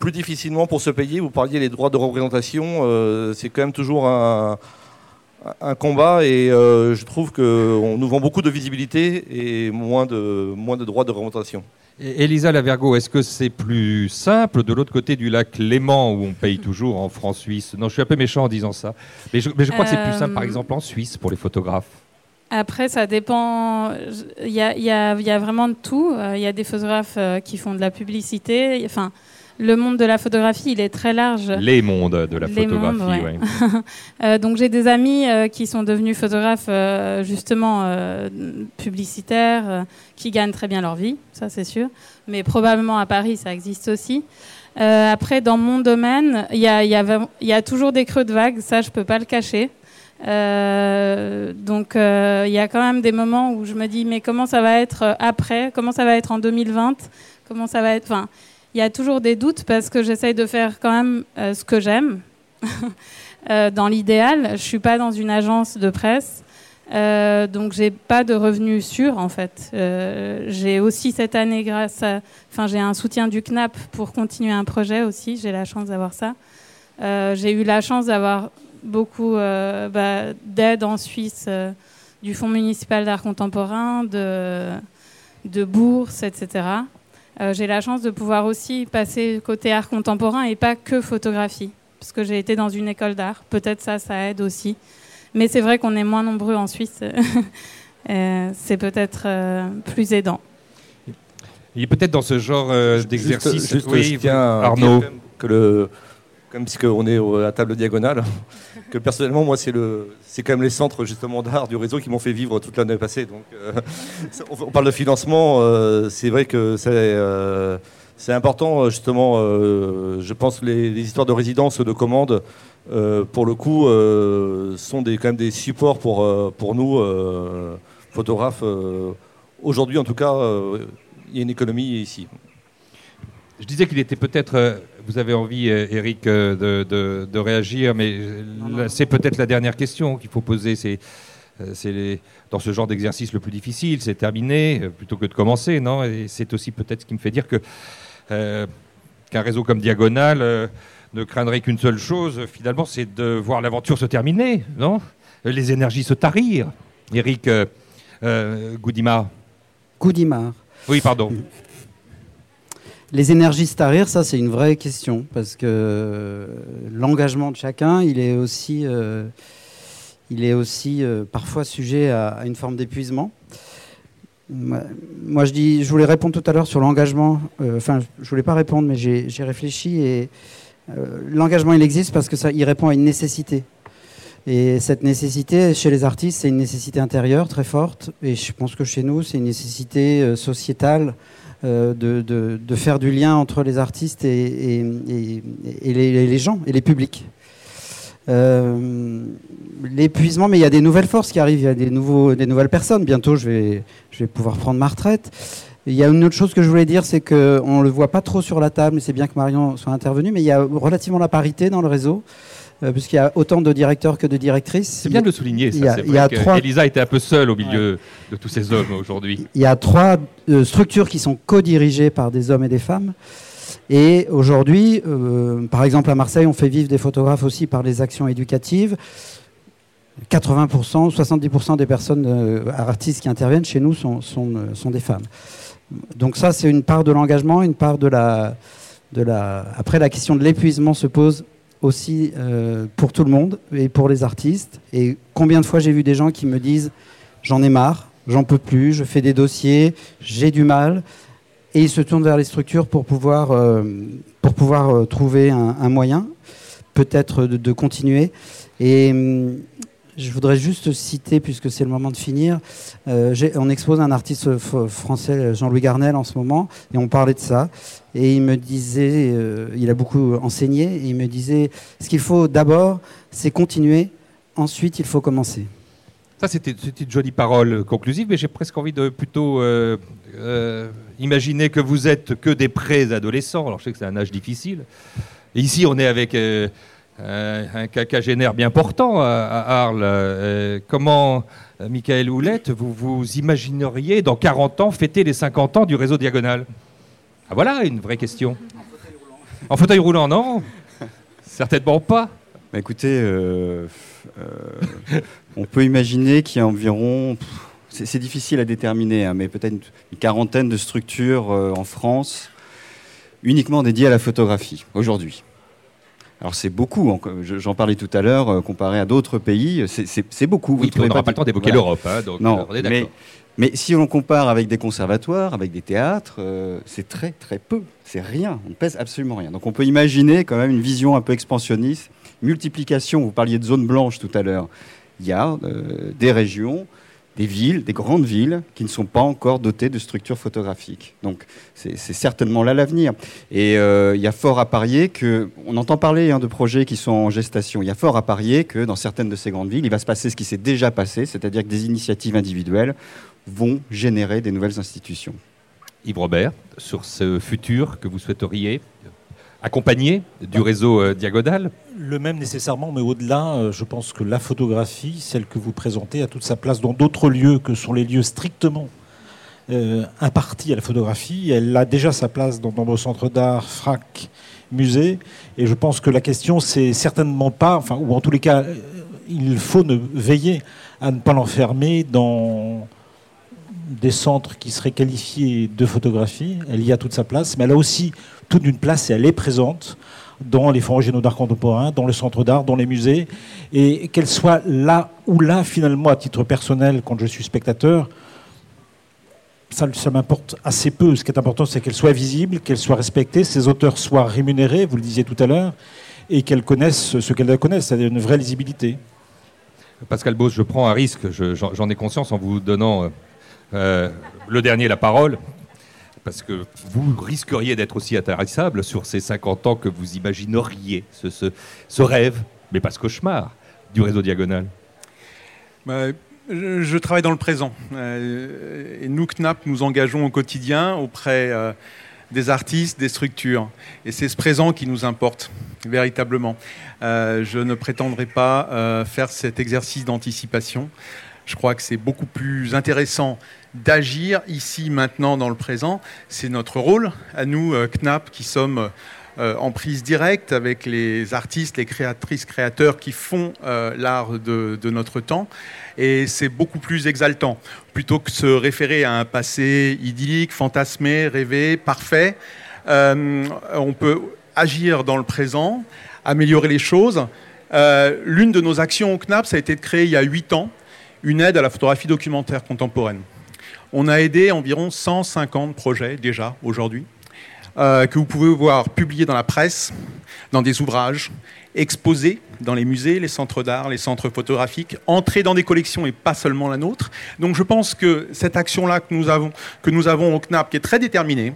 Plus difficilement pour se payer, vous parliez des droits de représentation, c'est quand même toujours un, un combat et je trouve qu'on nous vend beaucoup de visibilité et moins de droits de représentation. Elisa Lavergo, est-ce que c'est plus simple de l'autre côté du lac Léman où on paye toujours en francs suisses Non, je suis un peu méchant en disant ça. Mais je, crois que c'est plus simple, par euh, exemple, en Suisse pour les photographes. Après, ça dépend. Il y a, vraiment de tout. Euh, il y a des photographes euh, qui font de la publicité. Enfin, le monde de la photographie, il est très large. Les mondes de la photographie, oui. *laughs* donc j'ai des amis qui sont devenus photographes justement publicitaires, qui gagnent très bien leur vie, ça c'est sûr. Mais probablement à Paris, ça existe aussi. après, dans mon domaine, il y, y a, toujours des creux de vagues, ça je peux pas le cacher. Euh, donc euh, il y a quand même des moments où je me dis mais comment ça va être après? Comment ça va être en 2020 Comment ça va être Enfin, il y a toujours des doutes parce que j'essaye de faire quand même euh, ce que j'aime. *laughs* dans l'idéal, je suis pas dans une agence de presse. Euh, donc j'ai pas de revenus sûrs en fait. j'ai aussi cette année grâce à, enfin j'ai un soutien du CNAP pour continuer un projet aussi. J'ai la chance d'avoir ça. j'ai eu la chance d'avoir beaucoup euh, bah, d'aide en Suisse euh, du Fonds municipal d'art contemporain, de bourses, etc. Euh, j'ai la chance de pouvoir aussi passer côté art contemporain et pas que photographie, parce que j'ai été dans une école d'art. Peut-être ça, ça aide aussi. Mais c'est vrai qu'on est moins nombreux en Suisse. *laughs* c'est peut-être plus aidant. Il est peut-être dans ce genre d'exercice. oui, Arnaud. Que le, comme puisqu'on est à table diagonale, que personnellement, moi, c'est quand même les centres justement d'art du réseau qui m'ont fait vivre toute l'année passée. Donc, euh, *laughs* on parle de financement, euh, c'est vrai que c'est, euh, important justement. je pense les, les histoires de résidence, de commandes, pour le coup, sont des, quand même des supports pour pour nous photographes. Aujourd'hui, en tout cas, il y a une économie ici. Je disais qu'il était peut-être vous avez envie, euh, Eric, euh, de, réagir, mais c'est peut-être la dernière question qu'il faut poser. C'est euh, dans ce genre d'exercice le plus difficile, c'est terminé plutôt que de commencer, non? Et c'est aussi peut-être ce qui me fait dire que qu'un réseau comme Diagonal ne craindrait qu'une seule chose, finalement, c'est de voir l'aventure se terminer, non? Les énergies se tarir. Eric Goudimard. Goudimard. Oui, pardon. Les énergies starir, ça c'est une vraie question parce que l'engagement de chacun, il est aussi, euh, il est aussi euh, parfois sujet à, une forme d'épuisement. Moi, je dis, je voulais répondre tout à l'heure sur l'engagement. Euh, enfin, je voulais pas répondre, mais j'ai réfléchi et l'engagement il existe parce que ça, il répond à une nécessité. Et cette nécessité, chez les artistes, c'est une nécessité intérieure très forte. Et je pense que chez nous, c'est une nécessité sociétale euh, de, faire du lien entre les artistes et, les, gens et les publics. Euh, l'épuisement, mais il y a des nouvelles forces qui arrivent, il y a des, nouveaux, des nouvelles personnes. Bientôt, je vais, je vais pouvoir prendre ma retraite. Il y a une autre chose que je voulais dire, c'est qu'on ne le voit pas trop sur la table, mais c'est bien que Marion soit intervenue, mais il y a relativement la parité dans le réseau. Euh, puisqu'il y a autant de directeurs que de directrices. C'est bien de le souligner, ça. Il y a, trois... Elisa était un peu seule au milieu de tous ces hommes aujourd'hui. Il y a trois euh, structures qui sont co-dirigées par des hommes et des femmes. Et aujourd'hui, euh, par exemple à Marseille, on fait vivre des photographes aussi par les actions éducatives. 80%, 70% des personnes artistes qui interviennent chez nous sont, sont, sont des femmes. Donc ça, c'est une part de l'engagement, une part de la, de la... Après, la question de l'épuisement se pose aussi euh, pour tout le monde et pour les artistes. Et combien de fois j'ai vu des gens qui me disent j'en ai marre, j'en peux plus, je fais des dossiers, j'ai du mal. Et ils se tournent vers les structures pour pouvoir, euh, pour pouvoir euh, trouver un, moyen, peut-être de, de, continuer. Et hum, je voudrais juste citer, puisque c'est le moment de finir, euh, on expose un artiste français, Jean-Louis Garnel, en ce moment, et on parlait de ça. Et il me disait, euh, il a beaucoup enseigné, et il me disait, ce qu'il faut d'abord, c'est continuer, ensuite il faut commencer. Ça, c'était une jolie parole conclusive, mais j'ai presque envie de plutôt euh, imaginer que vous êtes que des pré-adolescents. Alors, je sais que c'est un âge difficile. Ici, on est avec un cacagénaire bien portant à, Arles. Euh, comment, euh, Michael Houlette, vous vous imagineriez dans 40 ans fêter les 50 ans du réseau Diagonal ah, Voilà une vraie question. En fauteuil roulant, non *laughs* Certainement pas. Bah, écoutez, on peut imaginer qu'il y a environ, c'est difficile à déterminer, hein, mais peut-être une, quarantaine de structures en France uniquement dédiées à la photographie aujourd'hui. Alors c'est beaucoup, j'en parlais tout à l'heure, euh, comparé à d'autres pays, c'est beaucoup. Oui, on n'aura pas le temps d'évoquer l'Europe. Hein, non, mais Mais si on compare avec des conservatoires, avec des théâtres, euh, c'est très très peu. C'est rien. On ne pèse absolument rien. Donc on peut imaginer quand même une vision un peu expansionniste, multiplication. Vous parliez de zone blanche tout à l'heure. Il y a euh, des régions des villes, des grandes villes, qui ne sont pas encore dotées de structures photographiques. Donc c'est certainement là l'avenir. Et euh, il y a fort à parier que, on entend parler hein, de projets qui sont en gestation, il y a fort à parier que dans certaines de ces grandes villes, il va se passer ce qui s'est déjà passé, c'est-à-dire que des initiatives individuelles vont générer des nouvelles institutions. Yves Robert, sur ce futur que vous souhaiteriez accompagné du réseau euh, Diagonal Le même nécessairement, mais au-delà, euh, je pense que la photographie, celle que vous présentez, a toute sa place dans d'autres lieux que sont les lieux strictement euh, impartis à la photographie. Elle a déjà sa place dans de nombreux centres d'art, frac, musées. Et je pense que la question, c'est certainement pas, enfin, ou en tous les cas, il faut ne, veiller à ne pas l'enfermer dans des centres qui seraient qualifiés de photographie. Elle y a toute sa place, mais elle a aussi toute une place et elle est présente dans les fonds régionaux d'art contemporain, dans le centre d'art, dans les musées, et qu'elle soit là ou là, finalement, à titre personnel, quand je suis spectateur, ça, m'importe assez peu. Ce qui est important, c'est qu'elle soit visible, qu'elle soit respectée, ses auteurs soient rémunérés, vous le disiez tout à l'heure, et qu'elle connaissent ce qu'elle connaissent, c'est-à-dire une vraie lisibilité. Pascal Bos, je prends un risque, j'en ai conscience en vous donnant euh, le dernier la parole parce que vous risqueriez d'être aussi intarissable sur ces 50 ans que vous imagineriez ce, rêve, mais pas ce cauchemar, du réseau diagonal bah, je, travaille dans le présent. Euh, et nous, CNAP, nous engageons au quotidien auprès euh, des artistes, des structures. Et c'est ce présent qui nous importe, véritablement. Je ne prétendrai pas faire cet exercice d'anticipation. Je crois que c'est beaucoup plus intéressant d'agir ici, maintenant, dans le présent. C'est notre rôle, à nous, euh, CNAP, qui sommes euh, en prise directe avec les artistes, les créatrices, créateurs qui font euh, l'art de, notre temps. Et c'est beaucoup plus exaltant. Plutôt que se référer à un passé idyllique, fantasmé, rêvé, parfait, on peut agir dans le présent, améliorer les choses. L'une de nos actions au CNAP, ça a été de créer il y a huit ans une aide à la photographie documentaire contemporaine. On a aidé environ 150 projets déjà aujourd'hui, euh, que vous pouvez voir publiés dans la presse, dans des ouvrages, exposés dans les musées, les centres d'art, les centres photographiques, entrés dans des collections et pas seulement la nôtre. Donc je pense que cette action-là que nous avons, que nous avons au CNAP, qui est très déterminée,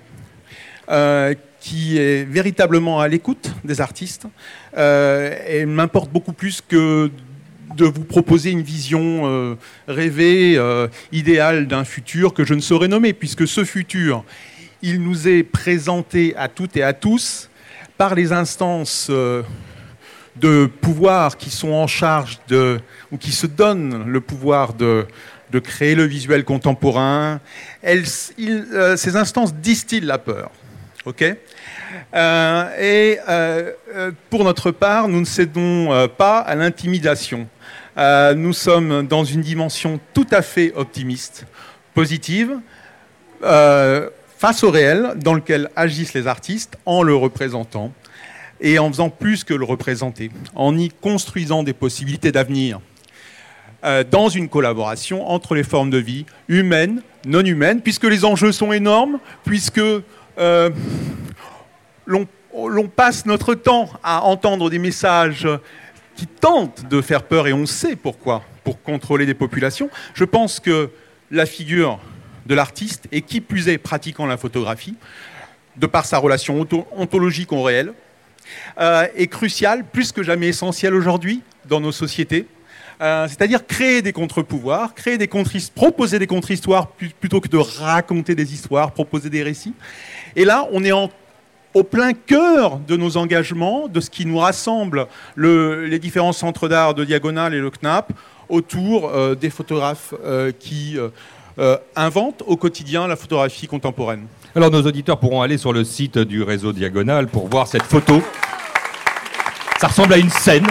euh, qui est véritablement à l'écoute des artistes, euh, elle m'importe beaucoup plus que de vous proposer une vision euh, rêvée, euh, idéale d'un futur que je ne saurais nommer, puisque ce futur, il nous est présenté à toutes et à tous par les instances euh, de pouvoir qui sont en charge de, ou qui se donnent le pouvoir de, de créer le visuel contemporain. Ces instances distillent la peur. ok? Et pour notre part, nous ne cédons pas à l'intimidation. Euh, nous sommes dans une dimension tout à fait optimiste, positive, euh, face au réel dans lequel agissent les artistes en le représentant et en faisant plus que le représenter, en y construisant des possibilités d'avenir euh, dans une collaboration entre les formes de vie humaines, non humaines, puisque les enjeux sont énormes, puisque l'on passe notre temps à entendre des messages qui tentent de faire peur, et on sait pourquoi, pour contrôler des populations. Je pense que la figure de l'artiste, et qui plus est pratiquant la photographie, de par sa relation ontologique au réel, euh, est cruciale, plus que jamais essentielle aujourd'hui dans nos sociétés. Euh, c'est-à-dire créer des contre-pouvoirs, créer des contre proposer des contre-histoires plutôt que de raconter des histoires, proposer des récits. Et là, on est en au plein cœur de nos engagements, de ce qui nous rassemble les différents centres d'art de Diagonale et le CNAP autour euh, des photographes euh, qui euh, inventent au quotidien la photographie contemporaine. Alors nos auditeurs pourront aller sur le site du réseau Diagonale pour voir cette photo. Ça ressemble à une scène,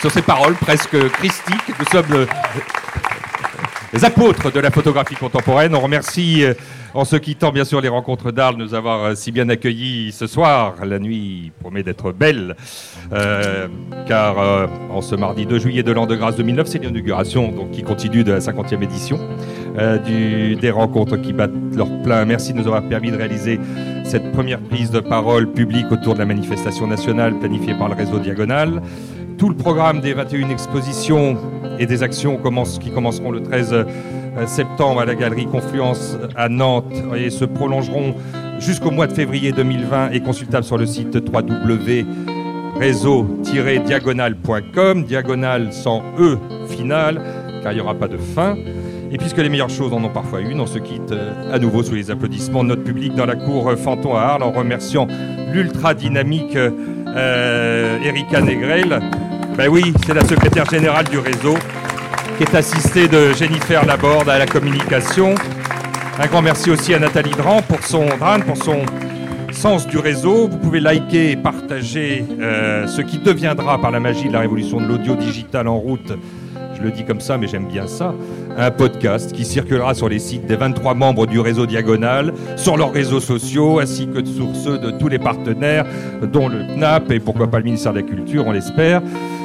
sur ces paroles presque christiques. Nous sommes les apôtres de la photographie contemporaine. On remercie en se quittant, bien sûr, les rencontres d'Arles, nous avoir euh, si bien accueillis ce soir. La nuit promet d'être belle, euh, car euh, en ce mardi 2 juillet de l'an de grâce 2009, c'est l'inauguration qui continue de la 50e édition. des rencontres qui battent leur plein. Merci de nous avoir permis de réaliser cette première prise de parole publique autour de la manifestation nationale planifiée par le réseau Diagonal. Tout le programme des 21 expositions et des actions qui commenceront le 13 septembre à la galerie Confluence à Nantes et se prolongeront jusqu'au mois de février 2020 est consultable sur le site www.réseau-diagonal.com, diagonale sans E final, car il n'y aura pas de fin. Et puisque les meilleures choses en ont parfois une, on se quitte euh, à nouveau sous les applaudissements de notre public dans la cour Fanton à Arles en remerciant l'ultra dynamique euh, Erika Negrel. Ben oui, c'est la secrétaire générale du réseau qui est assistée de Jennifer Laborde à la communication. Un grand merci aussi à Nathalie Dran pour son, pour son sens du réseau. Vous pouvez liker et partager euh, ce qui deviendra par la magie de la révolution de l'audio digital en route. Je le dis comme ça, mais j'aime bien ça. Un podcast qui circulera sur les sites des 23 membres du réseau Diagonal, sur leurs réseaux sociaux, ainsi que sur ceux de tous les partenaires, dont le CNAP et pourquoi pas le ministère de la Culture, on l'espère.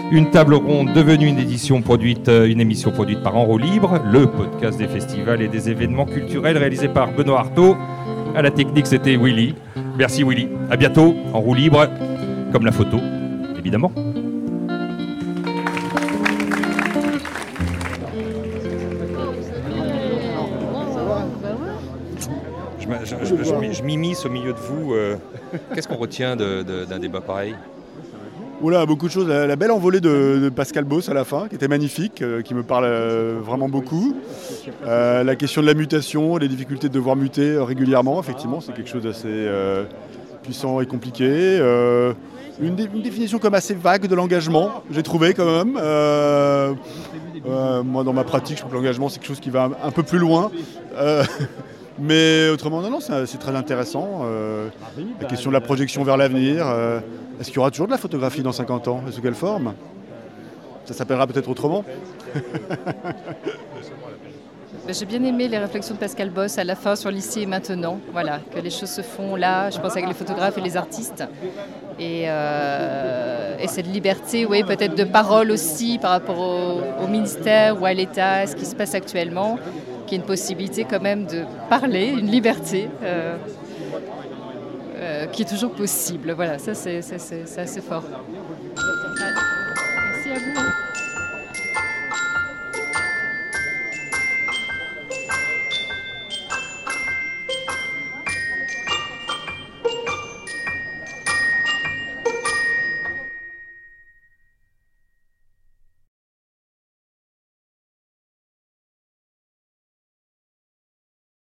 Une table ronde devenue une édition produite, euh, une émission produite par En Libre, le podcast des festivals et des événements culturels réalisé par Benoît Artaud. À la technique, c'était Willy. Merci Willy. À bientôt en roue libre, comme la photo, évidemment. Je, m'immisce au milieu de vous. Euh, qu'est-ce qu'on retient d'un débat pareil? Oula, beaucoup de choses. La, belle envolée de, Pascal Boss à la fin, qui était magnifique, euh, qui me parle euh, vraiment beaucoup. Euh, la question de la mutation, les difficultés de devoir muter régulièrement, effectivement, c'est quelque chose d'assez puissant et compliqué. Une, définition comme assez vague de l'engagement, j'ai trouvé quand même. moi, dans ma pratique, je trouve que l'engagement, c'est quelque chose qui va un, peu plus loin. *laughs* mais autrement, non, non, c'est très intéressant. la question de la projection vers l'avenir. Est-ce qu'il y aura toujours de la photographie dans 50 ans? Et sous quelle forme? Ça s'appellera peut-être autrement ben, J'ai bien aimé les réflexions de Pascal Boss à la fin sur l'ici et maintenant. Voilà, que les choses se font là, je pense avec les photographes et les artistes. Et, euh, cette liberté, oui, peut-être de parole aussi par rapport au, ministère ou à l'État, ce qui se passe actuellement, qui est une possibilité quand même de parler, une liberté. Euh, euh, qui est toujours possible. Voilà, ça c'est assez fort. Merci à vous.